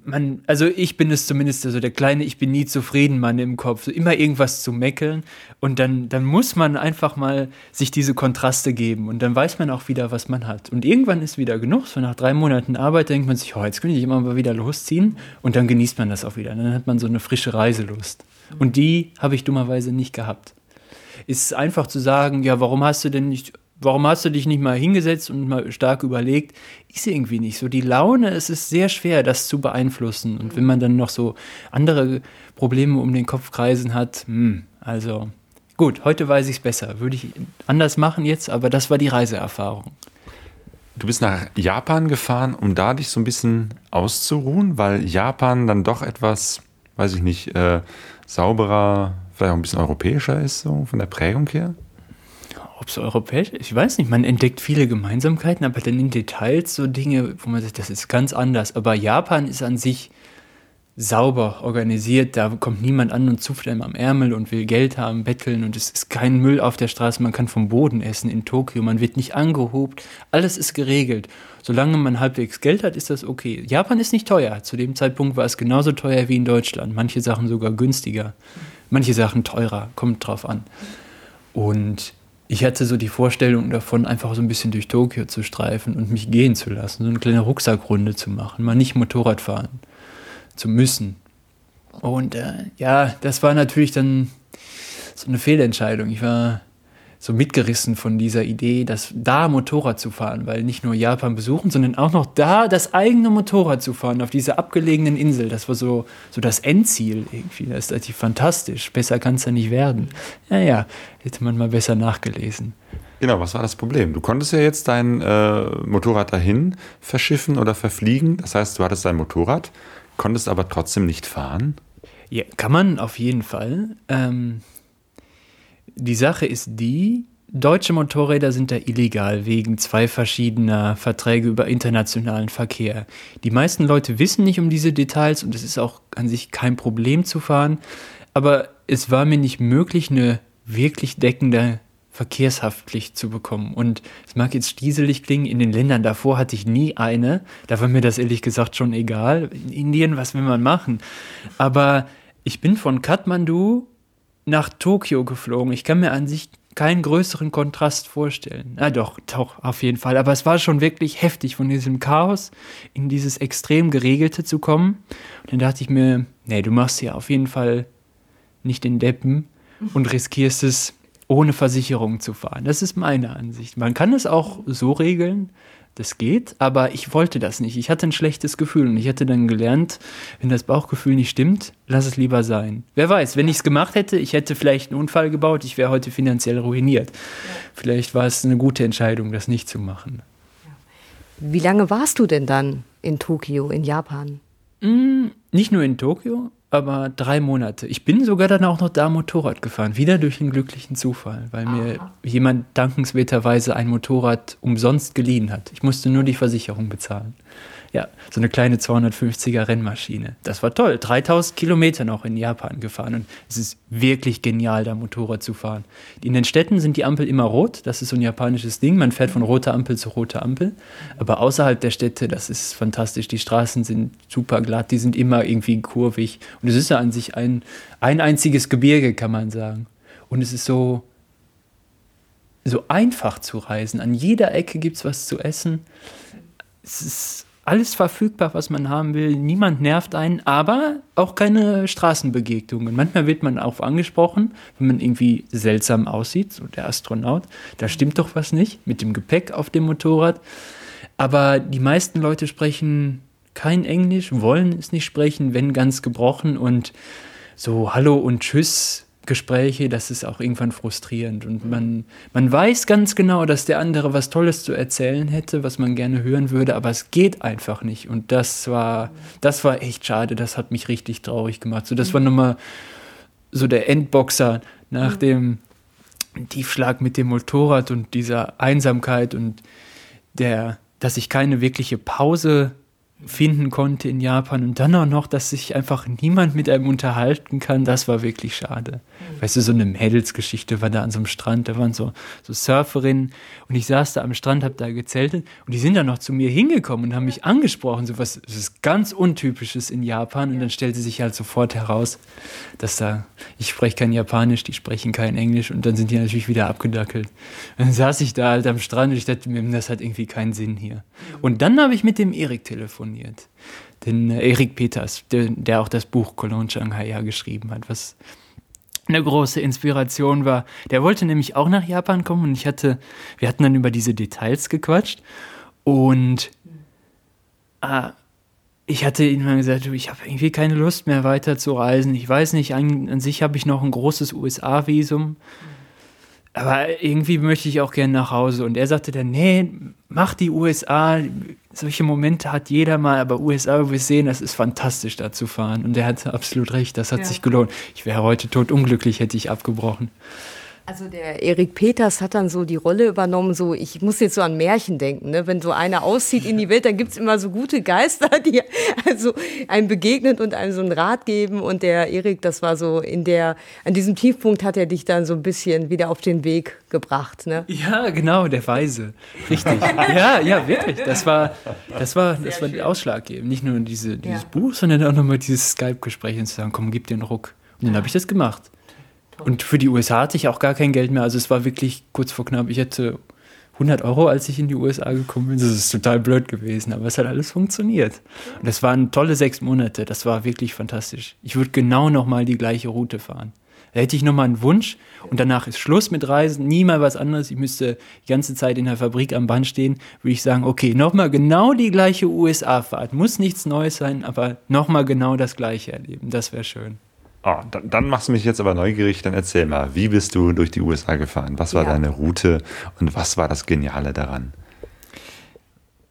man, also ich bin es zumindest, also der kleine, ich bin nie zufrieden Mann im Kopf, immer irgendwas zu meckeln und dann, dann muss man einfach mal sich diese Kontraste geben und dann weiß man auch wieder, was man hat. Und irgendwann ist wieder genug, so nach drei Monaten Arbeit denkt man sich, oh, jetzt könnte ich immer mal wieder losziehen und dann genießt man das auch wieder. Dann hat man so eine frische Reiselust. Und die habe ich dummerweise nicht gehabt. Ist einfach zu sagen, ja, warum hast du denn nicht warum hast du dich nicht mal hingesetzt und mal stark überlegt? Ist irgendwie nicht so. Die Laune, es ist sehr schwer, das zu beeinflussen. Und wenn man dann noch so andere Probleme um den Kopf kreisen hat, hm, also gut, heute weiß ich es besser. Würde ich anders machen jetzt, aber das war die Reiseerfahrung. Du bist nach Japan gefahren, um da dich so ein bisschen auszuruhen, weil Japan dann doch etwas, weiß ich nicht, äh, sauberer, vielleicht auch ein bisschen europäischer ist, so von der Prägung her? Ob es europäisch ist, ich weiß nicht, man entdeckt viele Gemeinsamkeiten, aber dann in Details so Dinge, wo man sagt, das ist ganz anders. Aber Japan ist an sich sauber organisiert, da kommt niemand an und zupft einem am Ärmel und will Geld haben, betteln und es ist kein Müll auf der Straße, man kann vom Boden essen in Tokio, man wird nicht angehobt, alles ist geregelt. Solange man halbwegs Geld hat, ist das okay. Japan ist nicht teuer, zu dem Zeitpunkt war es genauso teuer wie in Deutschland, manche Sachen sogar günstiger, manche Sachen teurer, kommt drauf an. Und ich hatte so die Vorstellung davon, einfach so ein bisschen durch Tokio zu streifen und mich gehen zu lassen, so eine kleine Rucksackrunde zu machen, mal nicht Motorrad fahren zu müssen. Und äh, ja, das war natürlich dann so eine Fehlentscheidung. Ich war so mitgerissen von dieser Idee, dass da Motorrad zu fahren, weil nicht nur Japan besuchen, sondern auch noch da das eigene Motorrad zu fahren auf dieser abgelegenen Insel. Das war so, so das Endziel irgendwie. Das ist natürlich fantastisch. Besser kann es ja nicht werden. Ja, ja, hätte man mal besser nachgelesen. Genau, was war das Problem? Du konntest ja jetzt dein äh, Motorrad dahin verschiffen oder verfliegen. Das heißt, du hattest dein Motorrad, konntest aber trotzdem nicht fahren. Ja, kann man auf jeden Fall. Ähm, die Sache ist die, deutsche Motorräder sind da illegal wegen zwei verschiedener Verträge über internationalen Verkehr. Die meisten Leute wissen nicht um diese Details und es ist auch an sich kein Problem zu fahren, aber es war mir nicht möglich, eine wirklich deckende Verkehrshaftpflicht zu bekommen. Und es mag jetzt stieselig klingen, in den Ländern davor hatte ich nie eine. Da war mir das ehrlich gesagt schon egal. In Indien, was will man machen? Aber ich bin von Kathmandu nach Tokio geflogen. Ich kann mir an sich keinen größeren Kontrast vorstellen. Na doch, doch, auf jeden Fall. Aber es war schon wirklich heftig, von diesem Chaos in dieses extrem geregelte zu kommen. Und dann dachte ich mir, nee, du machst ja auf jeden Fall nicht den Deppen und riskierst es, ohne Versicherung zu fahren. Das ist meine Ansicht. Man kann es auch so regeln, das geht, aber ich wollte das nicht. Ich hatte ein schlechtes Gefühl und ich hätte dann gelernt, wenn das Bauchgefühl nicht stimmt, lass es lieber sein. Wer weiß, wenn ich es gemacht hätte, ich hätte vielleicht einen Unfall gebaut, ich wäre heute finanziell ruiniert. Vielleicht war es eine gute Entscheidung, das nicht zu machen. Wie lange warst du denn dann in Tokio, in Japan? Mm, nicht nur in Tokio, aber drei Monate. Ich bin sogar dann auch noch da Motorrad gefahren, wieder durch einen glücklichen Zufall, weil mir jemand dankenswerterweise ein Motorrad umsonst geliehen hat. Ich musste nur die Versicherung bezahlen. Ja, so eine kleine 250er Rennmaschine. Das war toll. 3000 Kilometer noch in Japan gefahren und es ist wirklich genial, da Motorrad zu fahren. In den Städten sind die Ampel immer rot. Das ist so ein japanisches Ding. Man fährt von roter Ampel zu roter Ampel. Aber außerhalb der Städte, das ist fantastisch. Die Straßen sind super glatt. Die sind immer irgendwie kurvig. Und es ist ja an sich ein, ein einziges Gebirge, kann man sagen. Und es ist so, so einfach zu reisen. An jeder Ecke gibt es was zu essen. Es ist alles verfügbar, was man haben will. Niemand nervt einen, aber auch keine Straßenbegegnungen. Manchmal wird man auch angesprochen, wenn man irgendwie seltsam aussieht, so der Astronaut. Da stimmt doch was nicht mit dem Gepäck auf dem Motorrad. Aber die meisten Leute sprechen kein Englisch, wollen es nicht sprechen, wenn ganz gebrochen und so Hallo und Tschüss Gespräche, das ist auch irgendwann frustrierend. Und man, man weiß ganz genau, dass der andere was Tolles zu erzählen hätte, was man gerne hören würde, aber es geht einfach nicht. Und das war, das war echt schade. Das hat mich richtig traurig gemacht. So, das war nochmal so der Endboxer nach dem Tiefschlag mit dem Motorrad und dieser Einsamkeit und der, dass ich keine wirkliche Pause finden konnte in Japan und dann auch noch, dass sich einfach niemand mit einem unterhalten kann, das war wirklich schade. Mhm. Weißt du, so eine Mädelsgeschichte war da an so einem Strand, da waren so, so Surferinnen und ich saß da am Strand, hab da gezeltet und die sind dann noch zu mir hingekommen und haben mich angesprochen, so was, das ist ganz Untypisches in Japan und dann stellte sich halt sofort heraus, dass da, ich spreche kein Japanisch, die sprechen kein Englisch und dann sind die natürlich wieder abgedackelt. Und dann saß ich da halt am Strand und ich dachte mir, das hat irgendwie keinen Sinn hier. Mhm. Und dann habe ich mit dem Erik telefoniert telefoniert. Den äh, Erik Peters, der, der, auch das Buch Cologne Shanghai ja geschrieben hat, was eine große Inspiration war. Der wollte nämlich auch nach Japan kommen und ich hatte, wir hatten dann über diese Details gequatscht und äh, ich hatte ihm mal gesagt, ich habe irgendwie keine Lust mehr weiter zu reisen. Ich weiß nicht, an, an sich habe ich noch ein großes USA-Visum. Aber irgendwie möchte ich auch gerne nach Hause. Und er sagte dann, nee, mach die USA. Solche Momente hat jeder mal, aber USA, wir sehen, das ist fantastisch, da zu fahren. Und er hatte absolut recht, das hat ja. sich gelohnt. Ich wäre heute tot unglücklich, hätte ich abgebrochen. Also der Erik Peters hat dann so die Rolle übernommen, so ich muss jetzt so an Märchen denken, ne? wenn so einer auszieht in die Welt, dann gibt es immer so gute Geister, die [laughs] also einem begegnen und einem so einen Rat geben und der Erik, das war so in der, an diesem Tiefpunkt hat er dich dann so ein bisschen wieder auf den Weg gebracht. Ne? Ja, genau, der Weise, richtig. ja, ja, wirklich, das war, das war, das war der Ausschlaggebend, nicht nur diese, dieses ja. Buch, sondern auch nochmal dieses Skype-Gespräch und zu sagen, komm, gib den Ruck. Und dann habe ich das gemacht. Und für die USA hatte ich auch gar kein Geld mehr. Also es war wirklich kurz vor knapp. Ich hätte 100 Euro, als ich in die USA gekommen bin. Das ist total blöd gewesen, aber es hat alles funktioniert. Und das waren tolle sechs Monate. Das war wirklich fantastisch. Ich würde genau nochmal die gleiche Route fahren. Da hätte ich nochmal einen Wunsch und danach ist Schluss mit Reisen, nie mal was anderes. Ich müsste die ganze Zeit in der Fabrik am Band stehen, würde ich sagen, okay, nochmal genau die gleiche USA-Fahrt. Muss nichts Neues sein, aber nochmal genau das gleiche erleben. Das wäre schön. Oh, dann, dann, machst du mich jetzt aber neugierig. Dann erzähl mal, wie bist du durch die USA gefahren? Was war ja. deine Route und was war das Geniale daran?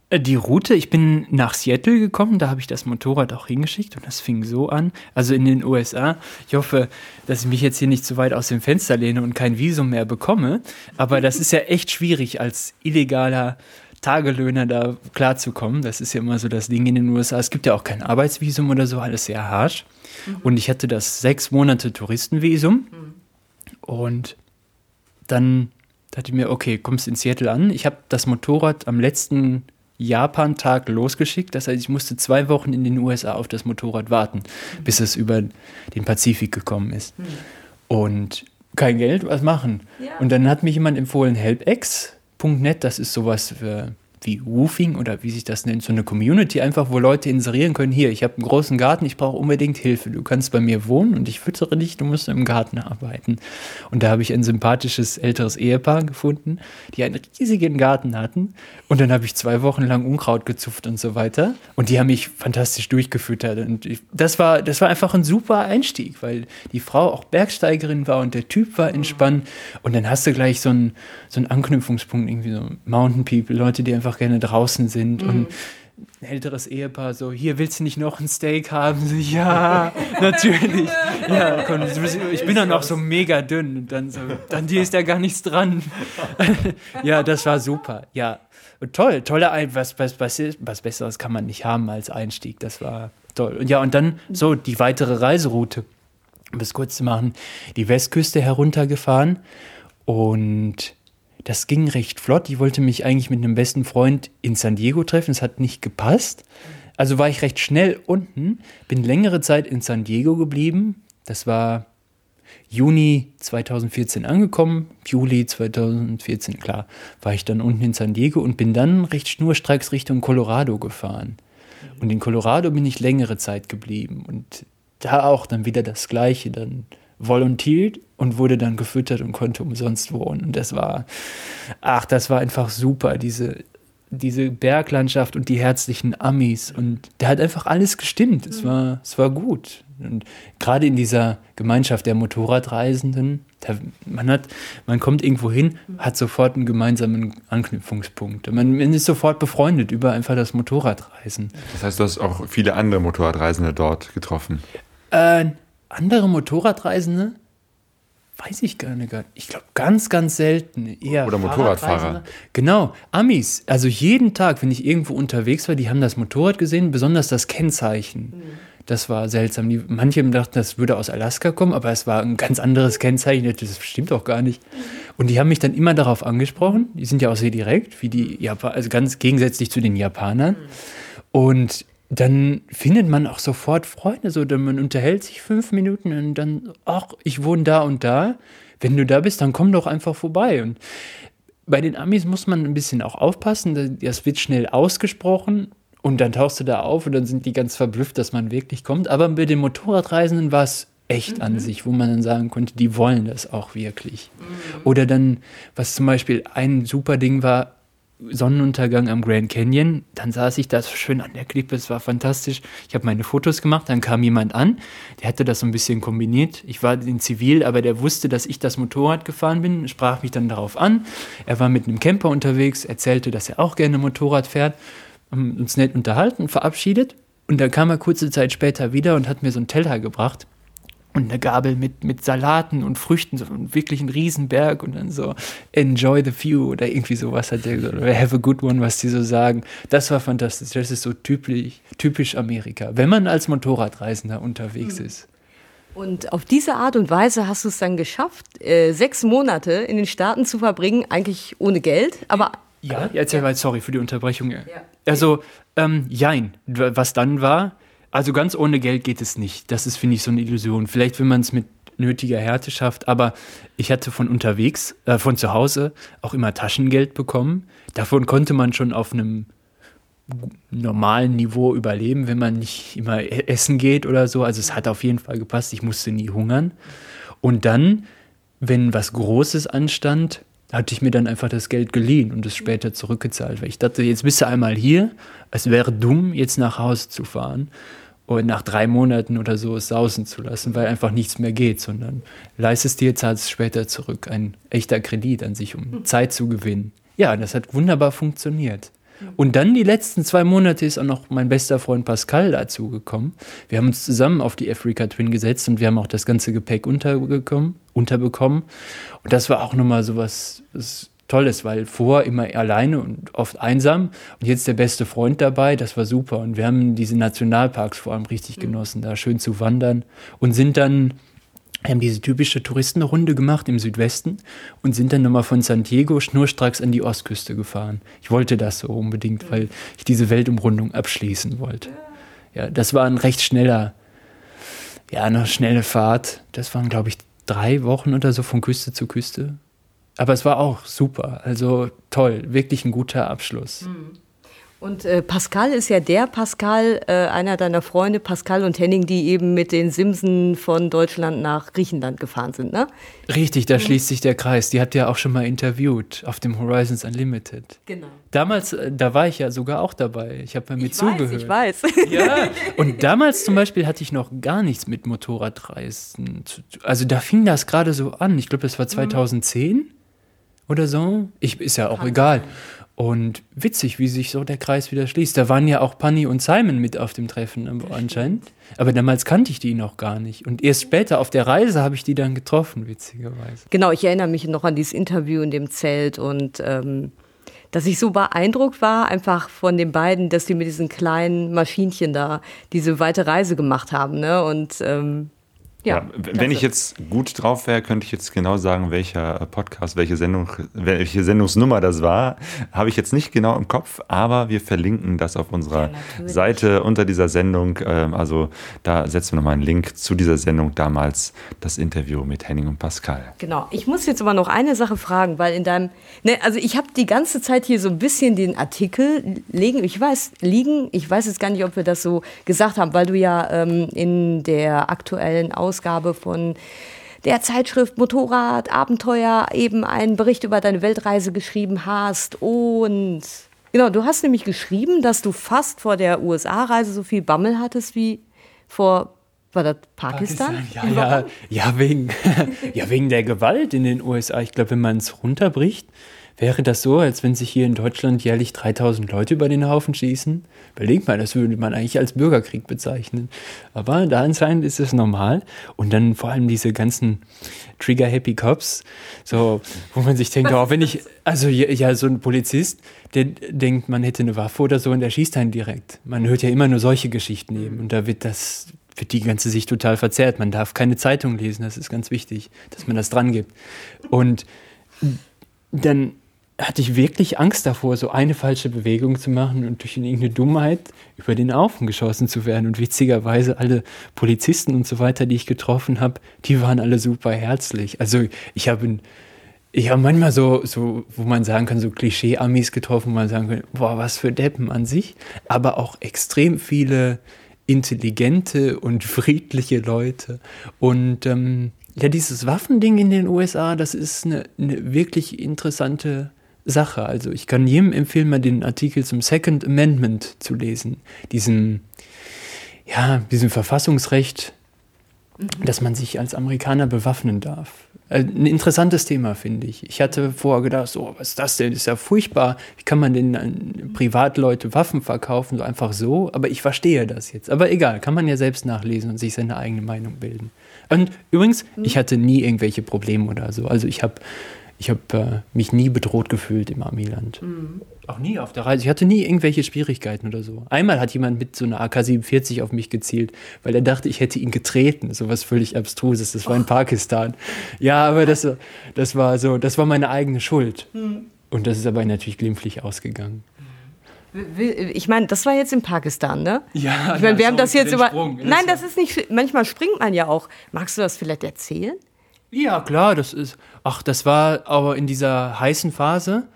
Äh, die Route, ich bin nach Seattle gekommen, da habe ich das Motorrad auch hingeschickt und das fing so an. Also in den USA. Ich hoffe, dass ich mich jetzt hier nicht zu weit aus dem Fenster lehne und kein Visum mehr bekomme. Aber das ist ja echt schwierig als illegaler Tagelöhner da klarzukommen. Das ist ja immer so das Ding in den USA. Es gibt ja auch kein Arbeitsvisum oder so, alles sehr harsch. Mhm. Und ich hatte das sechs Monate Touristenvisum. Mhm. Und dann dachte ich mir, okay, kommst in Seattle an. Ich habe das Motorrad am letzten Japan-Tag losgeschickt. Das heißt, ich musste zwei Wochen in den USA auf das Motorrad warten, mhm. bis es über den Pazifik gekommen ist. Mhm. Und kein Geld, was machen? Ja. Und dann hat mich jemand empfohlen, HelpX.net, das ist sowas für wie Woofing oder wie sich das nennt, so eine Community einfach, wo Leute inserieren können, hier, ich habe einen großen Garten, ich brauche unbedingt Hilfe. Du kannst bei mir wohnen und ich füttere dich, du musst im Garten arbeiten. Und da habe ich ein sympathisches älteres Ehepaar gefunden, die einen riesigen Garten hatten. Und dann habe ich zwei Wochen lang Unkraut gezupft und so weiter. Und die haben mich fantastisch durchgefüttert. Und ich, das, war, das war einfach ein super Einstieg, weil die Frau auch Bergsteigerin war und der Typ war entspannt. Und dann hast du gleich so einen, so einen Anknüpfungspunkt, irgendwie so Mountain People, Leute, die einfach gerne draußen sind. Mhm. Und ein älteres Ehepaar so, hier willst du nicht noch ein Steak haben? So, ja, [laughs] natürlich. [laughs] Ja, ich bin dann auch so mega dünn und dann so, dann dir ist ja gar nichts dran. [laughs] ja, das war super. Ja, und toll, tolle was, was, was, was Besseres kann man nicht haben als Einstieg. Das war toll. Und ja, und dann so die weitere Reiseroute, um es kurz zu machen, die Westküste heruntergefahren und das ging recht flott. Ich wollte mich eigentlich mit einem besten Freund in San Diego treffen. Es hat nicht gepasst. Also war ich recht schnell unten, bin längere Zeit in San Diego geblieben. Das war Juni 2014 angekommen, Juli 2014, klar, war ich dann unten in San Diego und bin dann recht schnurstracks Richtung Colorado gefahren. Und in Colorado bin ich längere Zeit geblieben und da auch dann wieder das Gleiche, dann volontiert und wurde dann gefüttert und konnte umsonst wohnen. Und das war, ach, das war einfach super, diese, diese Berglandschaft und die herzlichen Amis. Und da hat einfach alles gestimmt. Es war, es war gut. Und gerade in dieser Gemeinschaft der Motorradreisenden, da, man, hat, man kommt irgendwo hin, hat sofort einen gemeinsamen Anknüpfungspunkt. Man, man ist sofort befreundet über einfach das Motorradreisen. Das heißt, du hast auch viele andere Motorradreisende dort getroffen? Äh, andere Motorradreisende? Weiß ich gar nicht. Ich glaube, ganz, ganz selten. Eher Oder Motorradfahrer. Genau, Amis. Also jeden Tag, wenn ich irgendwo unterwegs war, die haben das Motorrad gesehen, besonders das Kennzeichen. Mhm. Das war seltsam. Die, manche dachten, das würde aus Alaska kommen, aber es war ein ganz anderes Kennzeichen. Das stimmt doch gar nicht. Und die haben mich dann immer darauf angesprochen. Die sind ja auch sehr direkt, wie die Japaner, also ganz gegensätzlich zu den Japanern. Und dann findet man auch sofort Freunde, so, denn man unterhält sich fünf Minuten und dann, ach, ich wohne da und da. Wenn du da bist, dann komm doch einfach vorbei. Und bei den Amis muss man ein bisschen auch aufpassen, das wird schnell ausgesprochen und dann tauchst du da auf und dann sind die ganz verblüfft, dass man wirklich kommt. Aber bei den Motorradreisenden war es echt mhm. an sich, wo man dann sagen konnte, die wollen das auch wirklich. Mhm. Oder dann, was zum Beispiel ein super Ding war, Sonnenuntergang am Grand Canyon. Dann saß ich da so schön an der Klippe, es war fantastisch. Ich habe meine Fotos gemacht, dann kam jemand an, der hatte das so ein bisschen kombiniert. Ich war in Zivil, aber der wusste, dass ich das Motorrad gefahren bin, sprach mich dann darauf an. Er war mit einem Camper unterwegs, erzählte, dass er auch gerne Motorrad fährt, uns nett unterhalten, verabschiedet. Und dann kam er kurze Zeit später wieder und hat mir so einen Teller gebracht und eine Gabel mit, mit Salaten und Früchten, so wirklich ein Riesenberg und dann so enjoy the view oder irgendwie sowas hat der gesagt, oder have a good one, was die so sagen. Das war fantastisch, das ist so typisch, typisch Amerika, wenn man als Motorradreisender unterwegs mhm. ist. Und auf diese Art und Weise hast du es dann geschafft, äh, sechs Monate in den Staaten zu verbringen, eigentlich ohne Geld, aber... Ja, erzähl ja. mal, sorry für die Unterbrechung. Ja. Also, ähm, jein, was dann war, also ganz ohne Geld geht es nicht. Das ist, finde ich, so eine Illusion. Vielleicht, wenn man es mit nötiger Härte schafft, aber ich hatte von unterwegs, äh, von zu Hause auch immer Taschengeld bekommen. Davon konnte man schon auf einem normalen Niveau überleben, wenn man nicht immer e-, essen geht oder so. Also es hat auf jeden Fall gepasst. Ich musste nie hungern. Und dann, wenn was Großes anstand, hatte ich mir dann einfach das Geld geliehen und es später zurückgezahlt. Weil ich dachte, jetzt bist du einmal hier, es wäre dumm, jetzt nach Hause zu fahren und nach drei Monaten oder so es sausen zu lassen, weil einfach nichts mehr geht, sondern leistest dir, zahlst es später zurück. Ein echter Kredit an sich, um Zeit zu gewinnen. Ja, das hat wunderbar funktioniert. Und dann die letzten zwei Monate ist auch noch mein bester Freund Pascal dazugekommen. Wir haben uns zusammen auf die Africa Twin gesetzt und wir haben auch das ganze Gepäck unterbekommen. unterbekommen. Und das war auch nochmal so was, Tolles, weil vor immer alleine und oft einsam und jetzt der beste Freund dabei, das war super. Und wir haben diese Nationalparks vor allem richtig mhm. genossen, da schön zu wandern und sind dann haben diese typische Touristenrunde gemacht im Südwesten und sind dann nochmal von San Diego schnurstracks an die Ostküste gefahren. Ich wollte das so unbedingt, weil ich diese Weltumrundung abschließen wollte. Ja, das war ein recht schneller, ja, eine schnelle Fahrt. Das waren, glaube ich, drei Wochen oder so von Küste zu Küste. aber es war auch super. Also toll, wirklich ein guter Abschluss. Mhm. Und äh, Pascal ist ja der Pascal, äh, einer deiner Freunde, Pascal und Henning, die eben mit den Simsen von Deutschland nach Griechenland gefahren sind, ne? Richtig, da mhm. schließt sich der Kreis. Die habt ihr auch schon mal interviewt auf dem Horizons Unlimited. Genau. Damals, äh, da war ich ja sogar auch dabei. Ich habe mir mit zugehört. Ich weiß. [laughs] Ja, [laughs] und damals zum Beispiel hatte ich noch gar nichts mit Motorradreisen. Zu, also da fing das gerade so an. Ich glaube, das war 2010 mhm. oder so. Ich, ist ja auch Kann egal. Sein. Und witzig, wie sich so der Kreis wieder schließt. Da waren ja auch Panny und Simon mit auf dem Treffen anscheinend. Aber damals kannte ich die noch gar nicht. Und erst später auf der Reise habe ich die dann getroffen, witzigerweise. Genau, ich erinnere mich noch an dieses Interview in dem Zelt und ähm, dass ich so beeindruckt war, einfach von den beiden, dass die mit diesen kleinen Maschinchen da diese weite Reise gemacht haben. Ne? Und ähm, ja, ja, wenn ich jetzt gut drauf wäre, könnte ich jetzt genau sagen, welcher Podcast, welche Sendung, welche Sendungsnummer das war. Habe ich jetzt nicht genau im Kopf, aber wir verlinken das auf unserer ja, Seite unter dieser Sendung. Ähm, also da setzen wir nochmal einen Link zu dieser Sendung damals, das Interview mit Henning und Pascal. Genau. Ich muss jetzt aber noch eine Sache fragen, weil in deinem, ne, also ich habe die ganze Zeit hier so ein bisschen den Artikel liegen. Ich weiß, liegen, ich weiß jetzt gar nicht, ob wir das so gesagt haben, weil du ja ähm, in der aktuellen Ausgabe Ausgabe von der Zeitschrift Motorrad Abenteuer eben einen Bericht über deine Weltreise geschrieben hast und genau, du hast nämlich geschrieben, dass du fast vor der USA-Reise so viel Bammel hattest wie vor war das Pakistan? Pakistan ja, ja, ja, wegen, [laughs] ja, wegen der Gewalt in den USA. Ich glaube, wenn man es runterbricht, Wäre das so, als wenn sich hier in Deutschland jährlich 3000 Leute über den Haufen schießen? Überlegt mal, das würde man eigentlich als Bürgerkrieg bezeichnen. Aber da anscheinend ist es normal. Und dann vor allem diese ganzen Trigger-Happy Cops, so, wo man sich denkt, oh, wenn ich, also ja, so ein Polizist, der denkt, man hätte eine Waffe oder so und der schießt einen direkt. Man hört ja immer nur solche Geschichten eben. Und da wird das, wird die ganze Sicht total verzerrt. Man darf keine Zeitung lesen, das ist ganz wichtig, dass man das dran gibt. Und dann hatte ich wirklich Angst davor, so eine falsche Bewegung zu machen und durch irgendeine Dummheit über den Haufen geschossen zu werden. Und witzigerweise alle Polizisten und so weiter, die ich getroffen habe, die waren alle super herzlich. Also ich habe ich habe manchmal so, so, wo man sagen kann, so Klischee-Amis getroffen, wo man sagen kann, boah, was für Deppen an sich, aber auch extrem viele intelligente und friedliche Leute. Und ähm, ja, dieses Waffending in den USA, das ist eine, eine wirklich interessante Sache. Also ich kann jedem empfehlen, mal den Artikel zum Second Amendment zu lesen. Diesem, ja, diesem Verfassungsrecht, mhm. dass man sich als Amerikaner bewaffnen darf. Äh, ein interessantes Thema, finde ich. Ich hatte vorher gedacht, so, was ist das denn? Das ist ja furchtbar. Wie kann man denn Privatleute Waffen verkaufen, so einfach so? Aber ich verstehe das jetzt. Aber egal, kann man ja selbst nachlesen und sich seine eigene Meinung bilden. Und übrigens, mhm. ich hatte nie irgendwelche Probleme oder so. Also ich habe ich habe äh, mich nie bedroht gefühlt im Amiland. Mhm. Auch nie auf der Reise. Ich hatte nie irgendwelche Schwierigkeiten oder so. Einmal hat jemand mit so einer AK-47 auf mich gezielt, weil er dachte, ich hätte ihn getreten. So was völlig Abstruses. Das war in Pakistan. Ja, aber das, das war so, das war meine eigene Schuld. Mhm. Und das ist aber natürlich glimpflich ausgegangen. Ich meine, das war jetzt in Pakistan, ne? Ja, ich meine, wir haben das jetzt über. Nein, das ist nicht. Manchmal springt man ja auch. Magst du das vielleicht erzählen? Ja, klar, das ist. Ach, das war aber in dieser heißen Phase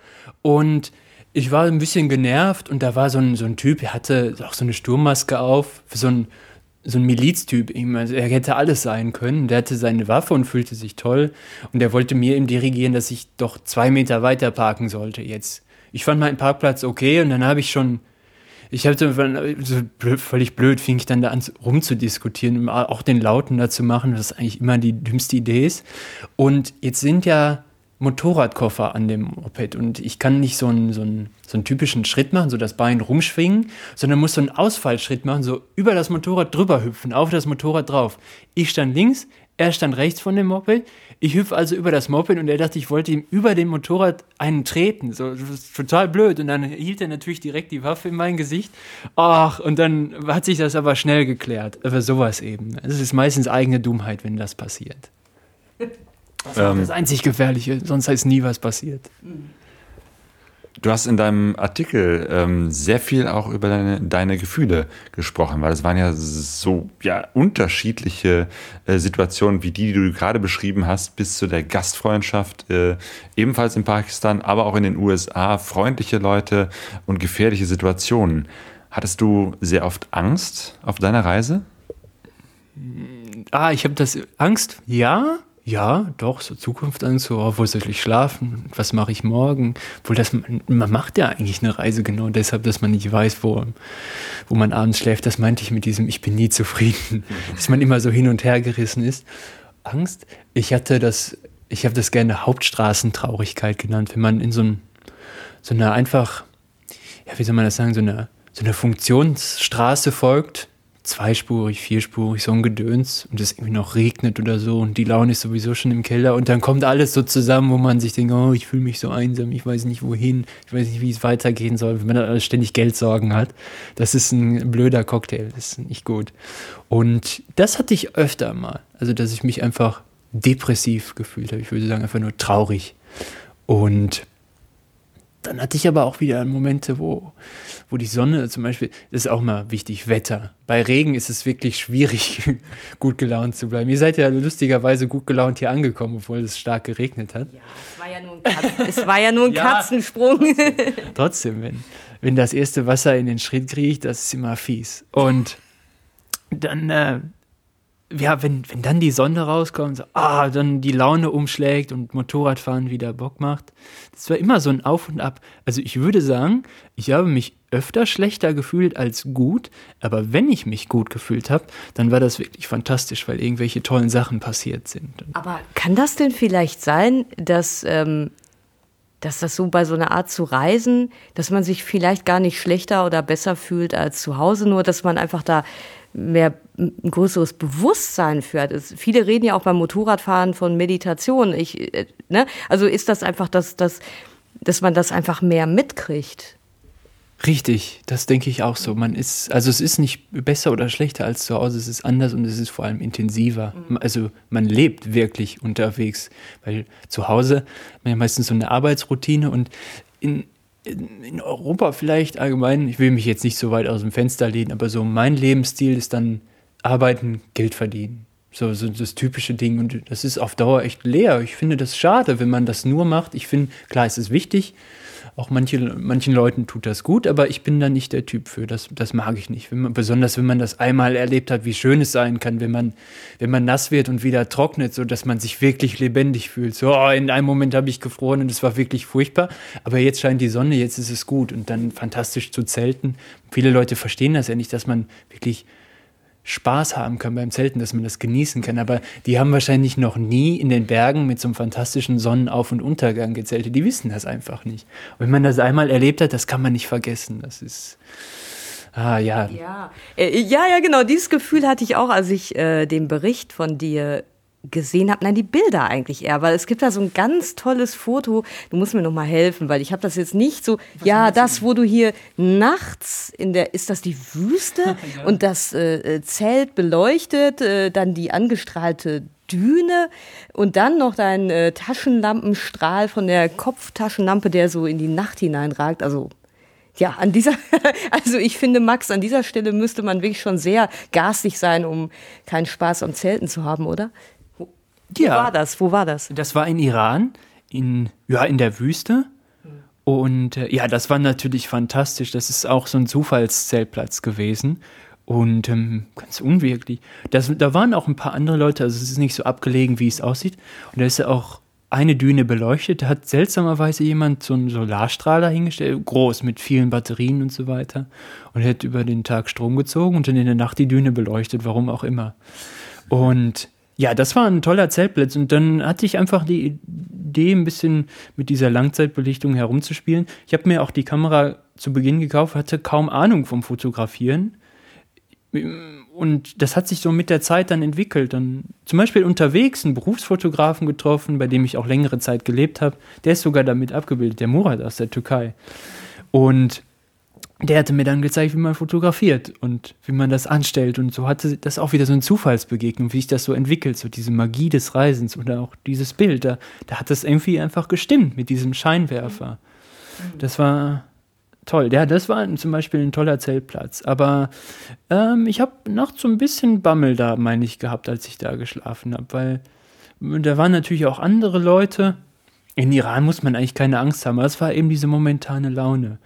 und ich war ein bisschen genervt und da war so ein, so ein Typ, der hatte auch so eine Sturmmaske auf, so ein, so ein Miliztyp. Also er hätte alles sein können. Der hatte seine Waffe und fühlte sich toll. Und er wollte mir ihm dirigieren, dass ich doch zwei Meter weiter parken sollte jetzt. Ich fand meinen Parkplatz okay und dann habe ich schon ich habe so blöd, völlig blöd, fing ich dann da an rumzudiskutieren, auch den Lauten dazu machen, was eigentlich immer die dümmste Idee ist. Und jetzt sind ja Motorradkoffer an dem Moped und ich kann nicht so einen, so, einen, so einen typischen Schritt machen, so das Bein rumschwingen, sondern muss so einen Ausfallschritt machen, so über das Motorrad drüber hüpfen, auf das Motorrad drauf. Ich stand links, er stand rechts von dem Moped. Ich hüpfe also über das Moped und er dachte, ich wollte ihm über dem Motorrad einen treten. So, das ist total blöd. Und dann hielt er natürlich direkt die Waffe in mein Gesicht. Ach, und dann hat sich das aber schnell geklärt. Aber sowas eben. Es ist meistens eigene Dummheit, wenn das passiert. Das ist ähm, das einzig Gefährliche, sonst heißt nie was passiert. Du hast in deinem Artikel ähm, sehr viel auch über deine, deine Gefühle gesprochen, weil es waren ja so ja, unterschiedliche äh, Situationen wie die, die du gerade beschrieben hast, bis zu der Gastfreundschaft, äh, ebenfalls in Pakistan, aber auch in den USA, freundliche Leute und gefährliche Situationen. Hattest du sehr oft Angst auf deiner Reise? Ah, ich habe das Angst, ja, ja, doch, so Zukunftsangst, so, oh, wo soll ich schlafen? Was mache ich morgen? Obwohl das, man macht ja eigentlich eine Reise genau deshalb, dass man nicht weiß, wo, wo man abends schläft. Das meinte ich mit diesem, ich bin nie zufrieden, [laughs] dass man immer so hin und her gerissen ist. Angst, ich hatte das, ich habe das gerne Hauptstraßentraurigkeit genannt, wenn man in so, ein, so eine einfach, ja, wie soll man das sagen, so eine, so eine Funktionsstraße folgt zweispurig, vierspurig, so ein Gedöns und es irgendwie noch regnet oder so und die Laune ist sowieso schon im Keller und dann kommt alles so zusammen, wo man sich denkt, oh, ich fühle mich so einsam, ich weiß nicht wohin, ich weiß nicht, wie es weitergehen soll, wenn man dann ständig Geldsorgen hat. Das ist ein blöder Cocktail, das ist nicht gut. Und das hatte ich öfter mal, also dass ich mich einfach depressiv gefühlt habe, ich würde sagen einfach nur traurig. Und dann hatte ich aber auch wieder Momente, wo, wo die Sonne zum Beispiel, das ist auch mal wichtig, Wetter. Bei Regen ist es wirklich schwierig, [laughs] gut gelaunt zu bleiben. Ihr seid ja lustigerweise gut gelaunt hier angekommen, obwohl es stark geregnet hat. Ja, es war ja nur ein, Katzen, es war ja nur ein ja, Katzensprung. Trotzdem, [laughs] trotzdem, wenn, wenn das erste Wasser in den Schritt kriegt, das ist immer fies. Und dann äh, ja, wenn, wenn dann die Sonne rauskommt, so, ah, dann die Laune umschlägt und Motorradfahren wieder Bock macht. Das war immer so ein Auf und Ab. Also ich würde sagen, ich habe mich öfter schlechter gefühlt als gut, aber wenn ich mich gut gefühlt habe, dann war das wirklich fantastisch, weil irgendwelche tollen Sachen passiert sind. Aber kann das denn vielleicht sein, dass, ähm, dass das so bei so einer Art zu reisen, dass man sich vielleicht gar nicht schlechter oder besser fühlt als zu Hause, nur dass man einfach da mehr ein größeres Bewusstsein für hat. Es, viele reden ja auch beim Motorradfahren von Meditation. Ich, äh, ne? Also ist das einfach, dass, dass, dass man das einfach mehr mitkriegt. Richtig, das denke ich auch so. Man ist, also es ist nicht besser oder schlechter als zu Hause, es ist anders und es ist vor allem intensiver. Mhm. Also man lebt wirklich unterwegs, weil zu Hause hat man ja meistens so eine Arbeitsroutine und in, in Europa vielleicht allgemein, ich will mich jetzt nicht so weit aus dem Fenster lehnen, aber so mein Lebensstil ist dann arbeiten, Geld verdienen. So, so das typische Ding und das ist auf Dauer echt leer. Ich finde das schade, wenn man das nur macht. Ich finde, klar, es ist wichtig, auch manche, manchen Leuten tut das gut, aber ich bin da nicht der Typ für. Das, das mag ich nicht. Wenn man, besonders wenn man das einmal erlebt hat, wie schön es sein kann, wenn man, wenn man nass wird und wieder trocknet, so dass man sich wirklich lebendig fühlt. So, oh, in einem Moment habe ich gefroren und es war wirklich furchtbar. Aber jetzt scheint die Sonne, jetzt ist es gut und dann fantastisch zu zelten. Viele Leute verstehen das ja nicht, dass man wirklich Spaß haben kann beim Zelten, dass man das genießen kann. Aber die haben wahrscheinlich noch nie in den Bergen mit so einem fantastischen Sonnenauf- und Untergang gezeltet. Die wissen das einfach nicht. Und wenn man das einmal erlebt hat, das kann man nicht vergessen. Das ist. Ah, ja. Ja. Äh, ja, ja, genau. Dieses Gefühl hatte ich auch, als ich äh, den Bericht von dir gesehen habe, nein, die Bilder eigentlich eher, weil es gibt da so ein ganz tolles Foto. Du musst mir noch mal helfen, weil ich habe das jetzt nicht so. Was ja, das, wo du hier nachts in der, ist das die Wüste [laughs] ja. und das äh, Zelt beleuchtet, äh, dann die angestrahlte Düne und dann noch dein äh, Taschenlampenstrahl von der Kopftaschenlampe, der so in die Nacht hineinragt. Also ja, an dieser, [laughs] also ich finde, Max, an dieser Stelle müsste man wirklich schon sehr garstig sein, um keinen Spaß am Zelten zu haben, oder? Wo ja. war das? Wo war das? Das war in Iran, in, ja, in der Wüste. Und äh, ja, das war natürlich fantastisch. Das ist auch so ein Zufallszeltplatz gewesen. Und ähm, ganz unwirklich. Das, da waren auch ein paar andere Leute, also es ist nicht so abgelegen, wie es aussieht. Und da ist ja auch eine Düne beleuchtet. Da hat seltsamerweise jemand so einen Solarstrahler hingestellt, groß mit vielen Batterien und so weiter. Und hat über den Tag Strom gezogen und dann in der Nacht die Düne beleuchtet, warum auch immer. Und ja, das war ein toller Zeltplatz und dann hatte ich einfach die Idee, ein bisschen mit dieser Langzeitbelichtung herumzuspielen. Ich habe mir auch die Kamera zu Beginn gekauft, hatte kaum Ahnung vom Fotografieren. Und das hat sich so mit der Zeit dann entwickelt. Dann zum Beispiel unterwegs einen Berufsfotografen getroffen, bei dem ich auch längere Zeit gelebt habe. Der ist sogar damit abgebildet, der Murat aus der Türkei. Und der hatte mir dann gezeigt, wie man fotografiert und wie man das anstellt. Und so hatte das auch wieder so eine Zufallsbegegnung, wie sich das so entwickelt, so diese Magie des Reisens oder auch dieses Bild. Da, da hat das irgendwie einfach gestimmt mit diesem Scheinwerfer. Das war toll. Ja, das war zum Beispiel ein toller Zeltplatz. Aber ähm, ich habe nachts so ein bisschen Bammel da, meine ich, gehabt, als ich da geschlafen habe, weil da waren natürlich auch andere Leute. In Iran muss man eigentlich keine Angst haben, aber es war eben diese momentane Laune.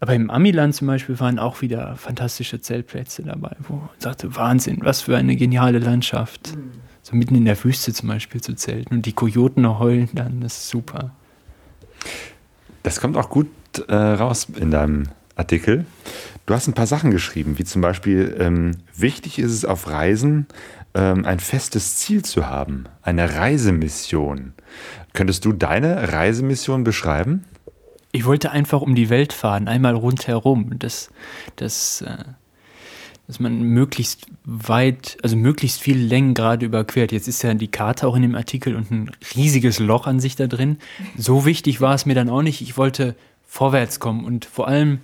Aber im Amiland zum Beispiel waren auch wieder fantastische Zeltplätze dabei, wo man sagte, Wahnsinn, was für eine geniale Landschaft. Mhm. So mitten in der Wüste zum Beispiel zu zelten und die Kojoten heulen dann, das ist super. Das kommt auch gut äh, raus in deinem Artikel. Du hast ein paar Sachen geschrieben, wie zum Beispiel, ähm, wichtig ist es auf Reisen, ähm, ein festes Ziel zu haben, eine Reisemission. Könntest du deine Reisemission beschreiben? Ich wollte einfach um die Welt fahren, einmal rundherum. Das, das, äh, dass man möglichst weit, also möglichst viele Längen gerade überquert. Jetzt ist ja die Karte auch in dem Artikel und ein riesiges Loch an sich da drin. So wichtig war es mir dann auch nicht. Ich wollte vorwärts kommen und vor allem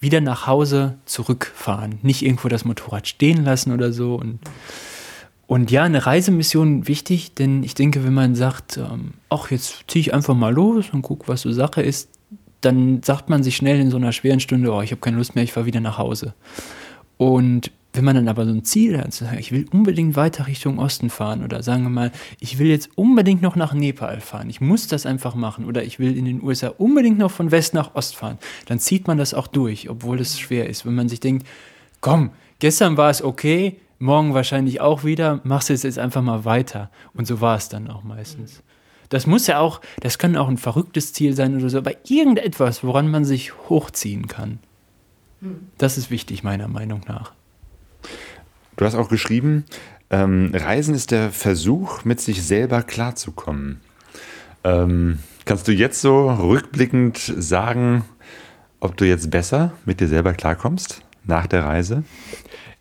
wieder nach Hause zurückfahren. Nicht irgendwo das Motorrad stehen lassen oder so. Und, und ja, eine Reisemission wichtig, denn ich denke, wenn man sagt, ähm, ach, jetzt ziehe ich einfach mal los und gucke, was so Sache ist, dann sagt man sich schnell in so einer schweren Stunde, oh, ich habe keine Lust mehr, ich fahre wieder nach Hause. Und wenn man dann aber so ein Ziel hat, zu sagen, ich will unbedingt weiter Richtung Osten fahren oder sagen wir mal, ich will jetzt unbedingt noch nach Nepal fahren, ich muss das einfach machen oder ich will in den USA unbedingt noch von West nach Ost fahren, dann zieht man das auch durch, obwohl es schwer ist. Wenn man sich denkt, komm, gestern war es okay, morgen wahrscheinlich auch wieder, machst du es jetzt einfach mal weiter. Und so war es dann auch meistens. Das muss ja auch, das kann auch ein verrücktes Ziel sein oder so, aber irgendetwas, woran man sich hochziehen kann. Hm. Das ist wichtig, meiner Meinung nach. Du hast auch geschrieben, ähm, Reisen ist der Versuch, mit sich selber klarzukommen. Ähm, kannst du jetzt so rückblickend sagen, ob du jetzt besser mit dir selber klarkommst nach der Reise?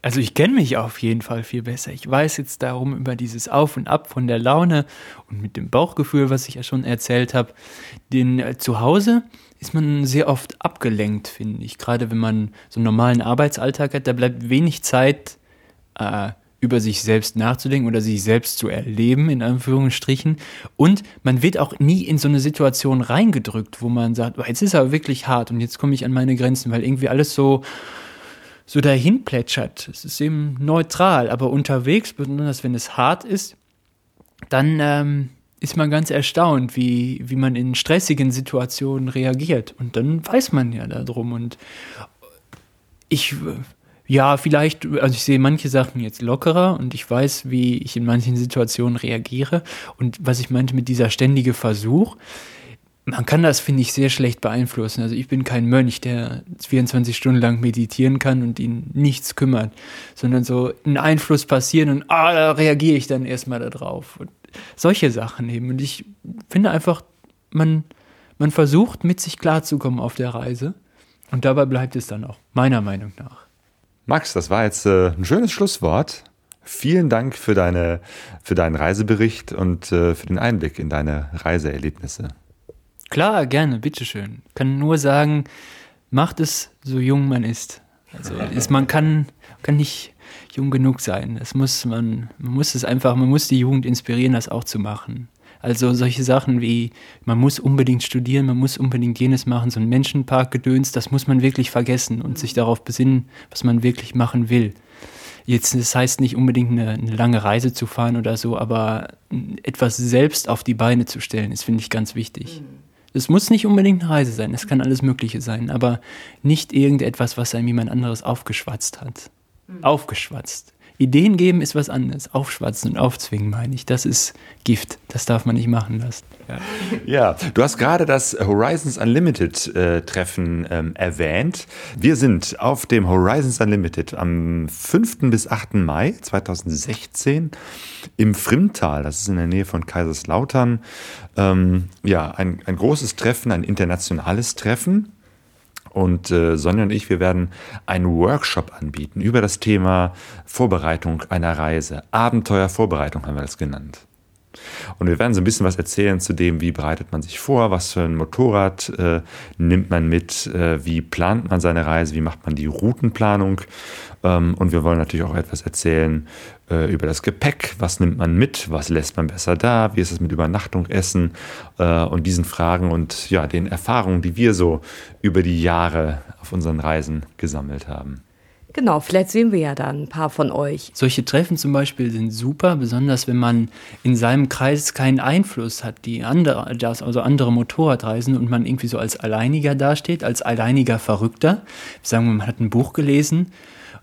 Also ich kenne mich auf jeden Fall viel besser. Ich weiß jetzt darum über dieses Auf und Ab von der Laune und mit dem Bauchgefühl, was ich ja schon erzählt habe. Den äh, zu Hause ist man sehr oft abgelenkt, finde ich. Gerade wenn man so einen normalen Arbeitsalltag hat, da bleibt wenig Zeit, äh, über sich selbst nachzudenken oder sich selbst zu erleben, in Anführungsstrichen. Und man wird auch nie in so eine Situation reingedrückt, wo man sagt, oh, jetzt ist er wirklich hart und jetzt komme ich an meine Grenzen, weil irgendwie alles so, so dahin plätschert. Es ist eben neutral, aber unterwegs, besonders wenn es hart ist, dann ähm, ist man ganz erstaunt, wie, wie man in stressigen Situationen reagiert. Und dann weiß man ja darum. Und ich ja, vielleicht, also ich sehe manche Sachen jetzt lockerer und ich weiß, wie ich in manchen Situationen reagiere. Und was ich meinte mit dieser ständige Versuch, man kann das, finde ich, sehr schlecht beeinflussen. Also ich bin kein Mönch, der 24 Stunden lang meditieren kann und ihn nichts kümmert, sondern so ein Einfluss passieren und ah, da reagiere ich dann erstmal darauf. Und solche Sachen eben. Und ich finde einfach, man, man versucht, mit sich klarzukommen auf der Reise. Und dabei bleibt es dann auch, meiner Meinung nach. Max, das war jetzt äh, ein schönes Schlusswort. Vielen Dank für, deine, für deinen Reisebericht und äh, für den Einblick in deine Reiseerlebnisse. Klar, gerne, bitteschön. Kann nur sagen, macht es so jung man ist. Also [laughs] ist, man kann, kann nicht jung genug sein. Das muss man, man muss es einfach, man muss die Jugend inspirieren, das auch zu machen. Also solche Sachen wie, man muss unbedingt studieren, man muss unbedingt jenes machen, so ein Menschenpark-Gedöns, das muss man wirklich vergessen und sich darauf besinnen, was man wirklich machen will. Jetzt, das heißt nicht unbedingt eine, eine lange Reise zu fahren oder so, aber etwas selbst auf die Beine zu stellen, ist, finde ich, ganz wichtig. Es muss nicht unbedingt eine Reise sein, es kann alles Mögliche sein, aber nicht irgendetwas, was einem jemand anderes aufgeschwatzt hat. Mhm. Aufgeschwatzt. Ideen geben ist was anderes. Aufschwatzen und aufzwingen, meine ich. Das ist Gift. Das darf man nicht machen lassen. Ja, ja du hast gerade das Horizons Unlimited äh, Treffen ähm, erwähnt. Wir sind auf dem Horizons Unlimited am 5. bis 8. Mai 2016 im Frimmtal. Das ist in der Nähe von Kaiserslautern. Ähm, ja, ein, ein großes Treffen, ein internationales Treffen. Und äh, Sonja und ich, wir werden einen Workshop anbieten über das Thema Vorbereitung einer Reise. Abenteuervorbereitung haben wir das genannt. Und wir werden so ein bisschen was erzählen zu dem, wie bereitet man sich vor, was für ein Motorrad äh, nimmt man mit, äh, wie plant man seine Reise, wie macht man die Routenplanung. Ähm, und wir wollen natürlich auch etwas erzählen äh, über das Gepäck, was nimmt man mit, was lässt man besser da, wie ist es mit Übernachtung, Essen äh, und diesen Fragen und ja, den Erfahrungen, die wir so über die Jahre auf unseren Reisen gesammelt haben. Genau, vielleicht sehen wir ja dann ein paar von euch. Solche Treffen zum Beispiel sind super, besonders wenn man in seinem Kreis keinen Einfluss hat, die andere, also andere Motorradreisen und man irgendwie so als Alleiniger dasteht, als alleiniger Verrückter. Sagen wir, man hat ein Buch gelesen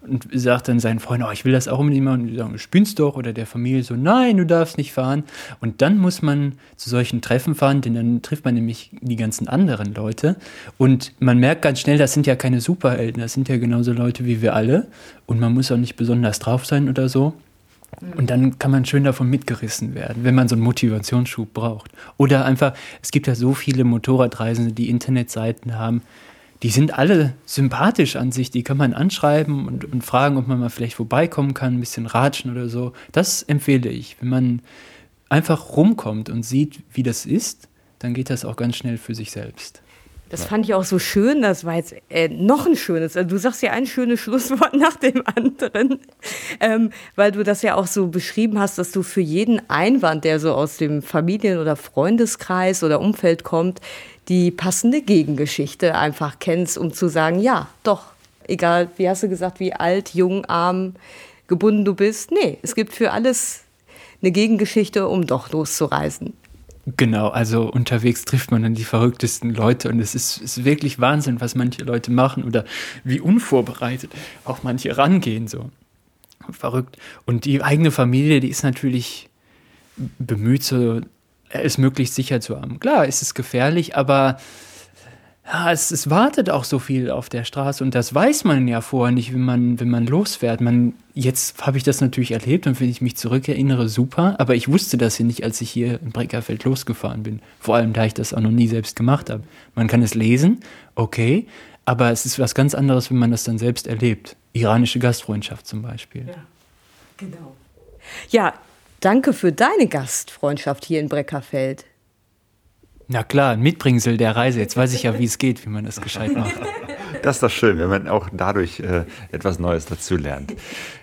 und sagt dann seinen Freunden, oh, ich will das auch unbedingt machen. Und die sagen, du spinnst doch. Oder der Familie so, nein, du darfst nicht fahren. Und dann muss man zu solchen Treffen fahren, denn dann trifft man nämlich die ganzen anderen Leute. Und man merkt ganz schnell, das sind ja keine Superhelden, das sind ja genauso Leute wie wir alle. Und man muss auch nicht besonders drauf sein oder so. Und dann kann man schön davon mitgerissen werden, wenn man so einen Motivationsschub braucht. Oder einfach, es gibt ja so viele Motorradreisende, die Internetseiten haben, die sind alle sympathisch an sich. Die kann man anschreiben und, und fragen, ob man mal vielleicht vorbeikommen kann, ein bisschen ratschen oder so. Das empfehle ich. Wenn man einfach rumkommt und sieht, wie das ist, dann geht das auch ganz schnell für sich selbst. Das fand ich auch so schön. Das war jetzt äh, noch ein schönes. Also du sagst ja ein schönes [laughs] Schlusswort nach dem anderen, ähm, weil du das ja auch so beschrieben hast, dass du für jeden Einwand, der so aus dem Familien- oder Freundeskreis oder Umfeld kommt, die passende Gegengeschichte einfach kennst, um zu sagen, ja, doch, egal, wie hast du gesagt, wie alt, jung, arm, gebunden du bist. Nee, es gibt für alles eine Gegengeschichte, um doch loszureisen. Genau, also unterwegs trifft man dann die verrücktesten Leute und es ist, ist, wirklich Wahnsinn, was manche Leute machen oder wie unvorbereitet auch manche rangehen, so verrückt. Und die eigene Familie, die ist natürlich bemüht, so es möglichst sicher zu haben. Klar, ist es gefährlich, aber ja, es, es, wartet auch so viel auf der Straße und das weiß man ja vorher nicht, wenn man, wenn man losfährt. Man, jetzt habe ich das natürlich erlebt und wenn ich mich zurückerinnere, super, aber ich wusste das ja nicht, als ich hier in Breckerfeld losgefahren bin. Vor allem, da ich das auch noch nie selbst gemacht habe. Man kann es lesen, okay, aber es ist was ganz anderes, wenn man das dann selbst erlebt. Iranische Gastfreundschaft zum Beispiel. Ja, genau. Ja, Danke für deine Gastfreundschaft hier in Breckerfeld. Na klar, ein Mitbringsel der Reise. Jetzt weiß ich ja, wie es geht, wie man das gescheit macht. Das ist doch schön, wenn man auch dadurch äh, etwas Neues dazu lernt.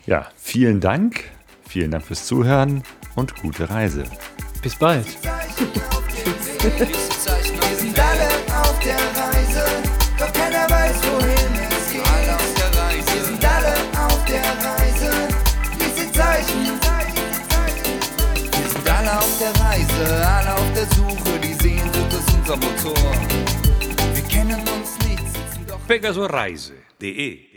Ja, vielen Dank. Vielen Dank fürs Zuhören und gute Reise. Bis bald. Wir sind alle auf der Reise, doch keiner weiß, wohin es geht. Alle auf der Reise. Wir sind alle auf der Reise, diese Zeichen alle auf der Reise, alle auf der unser doch. Pegasoreise.de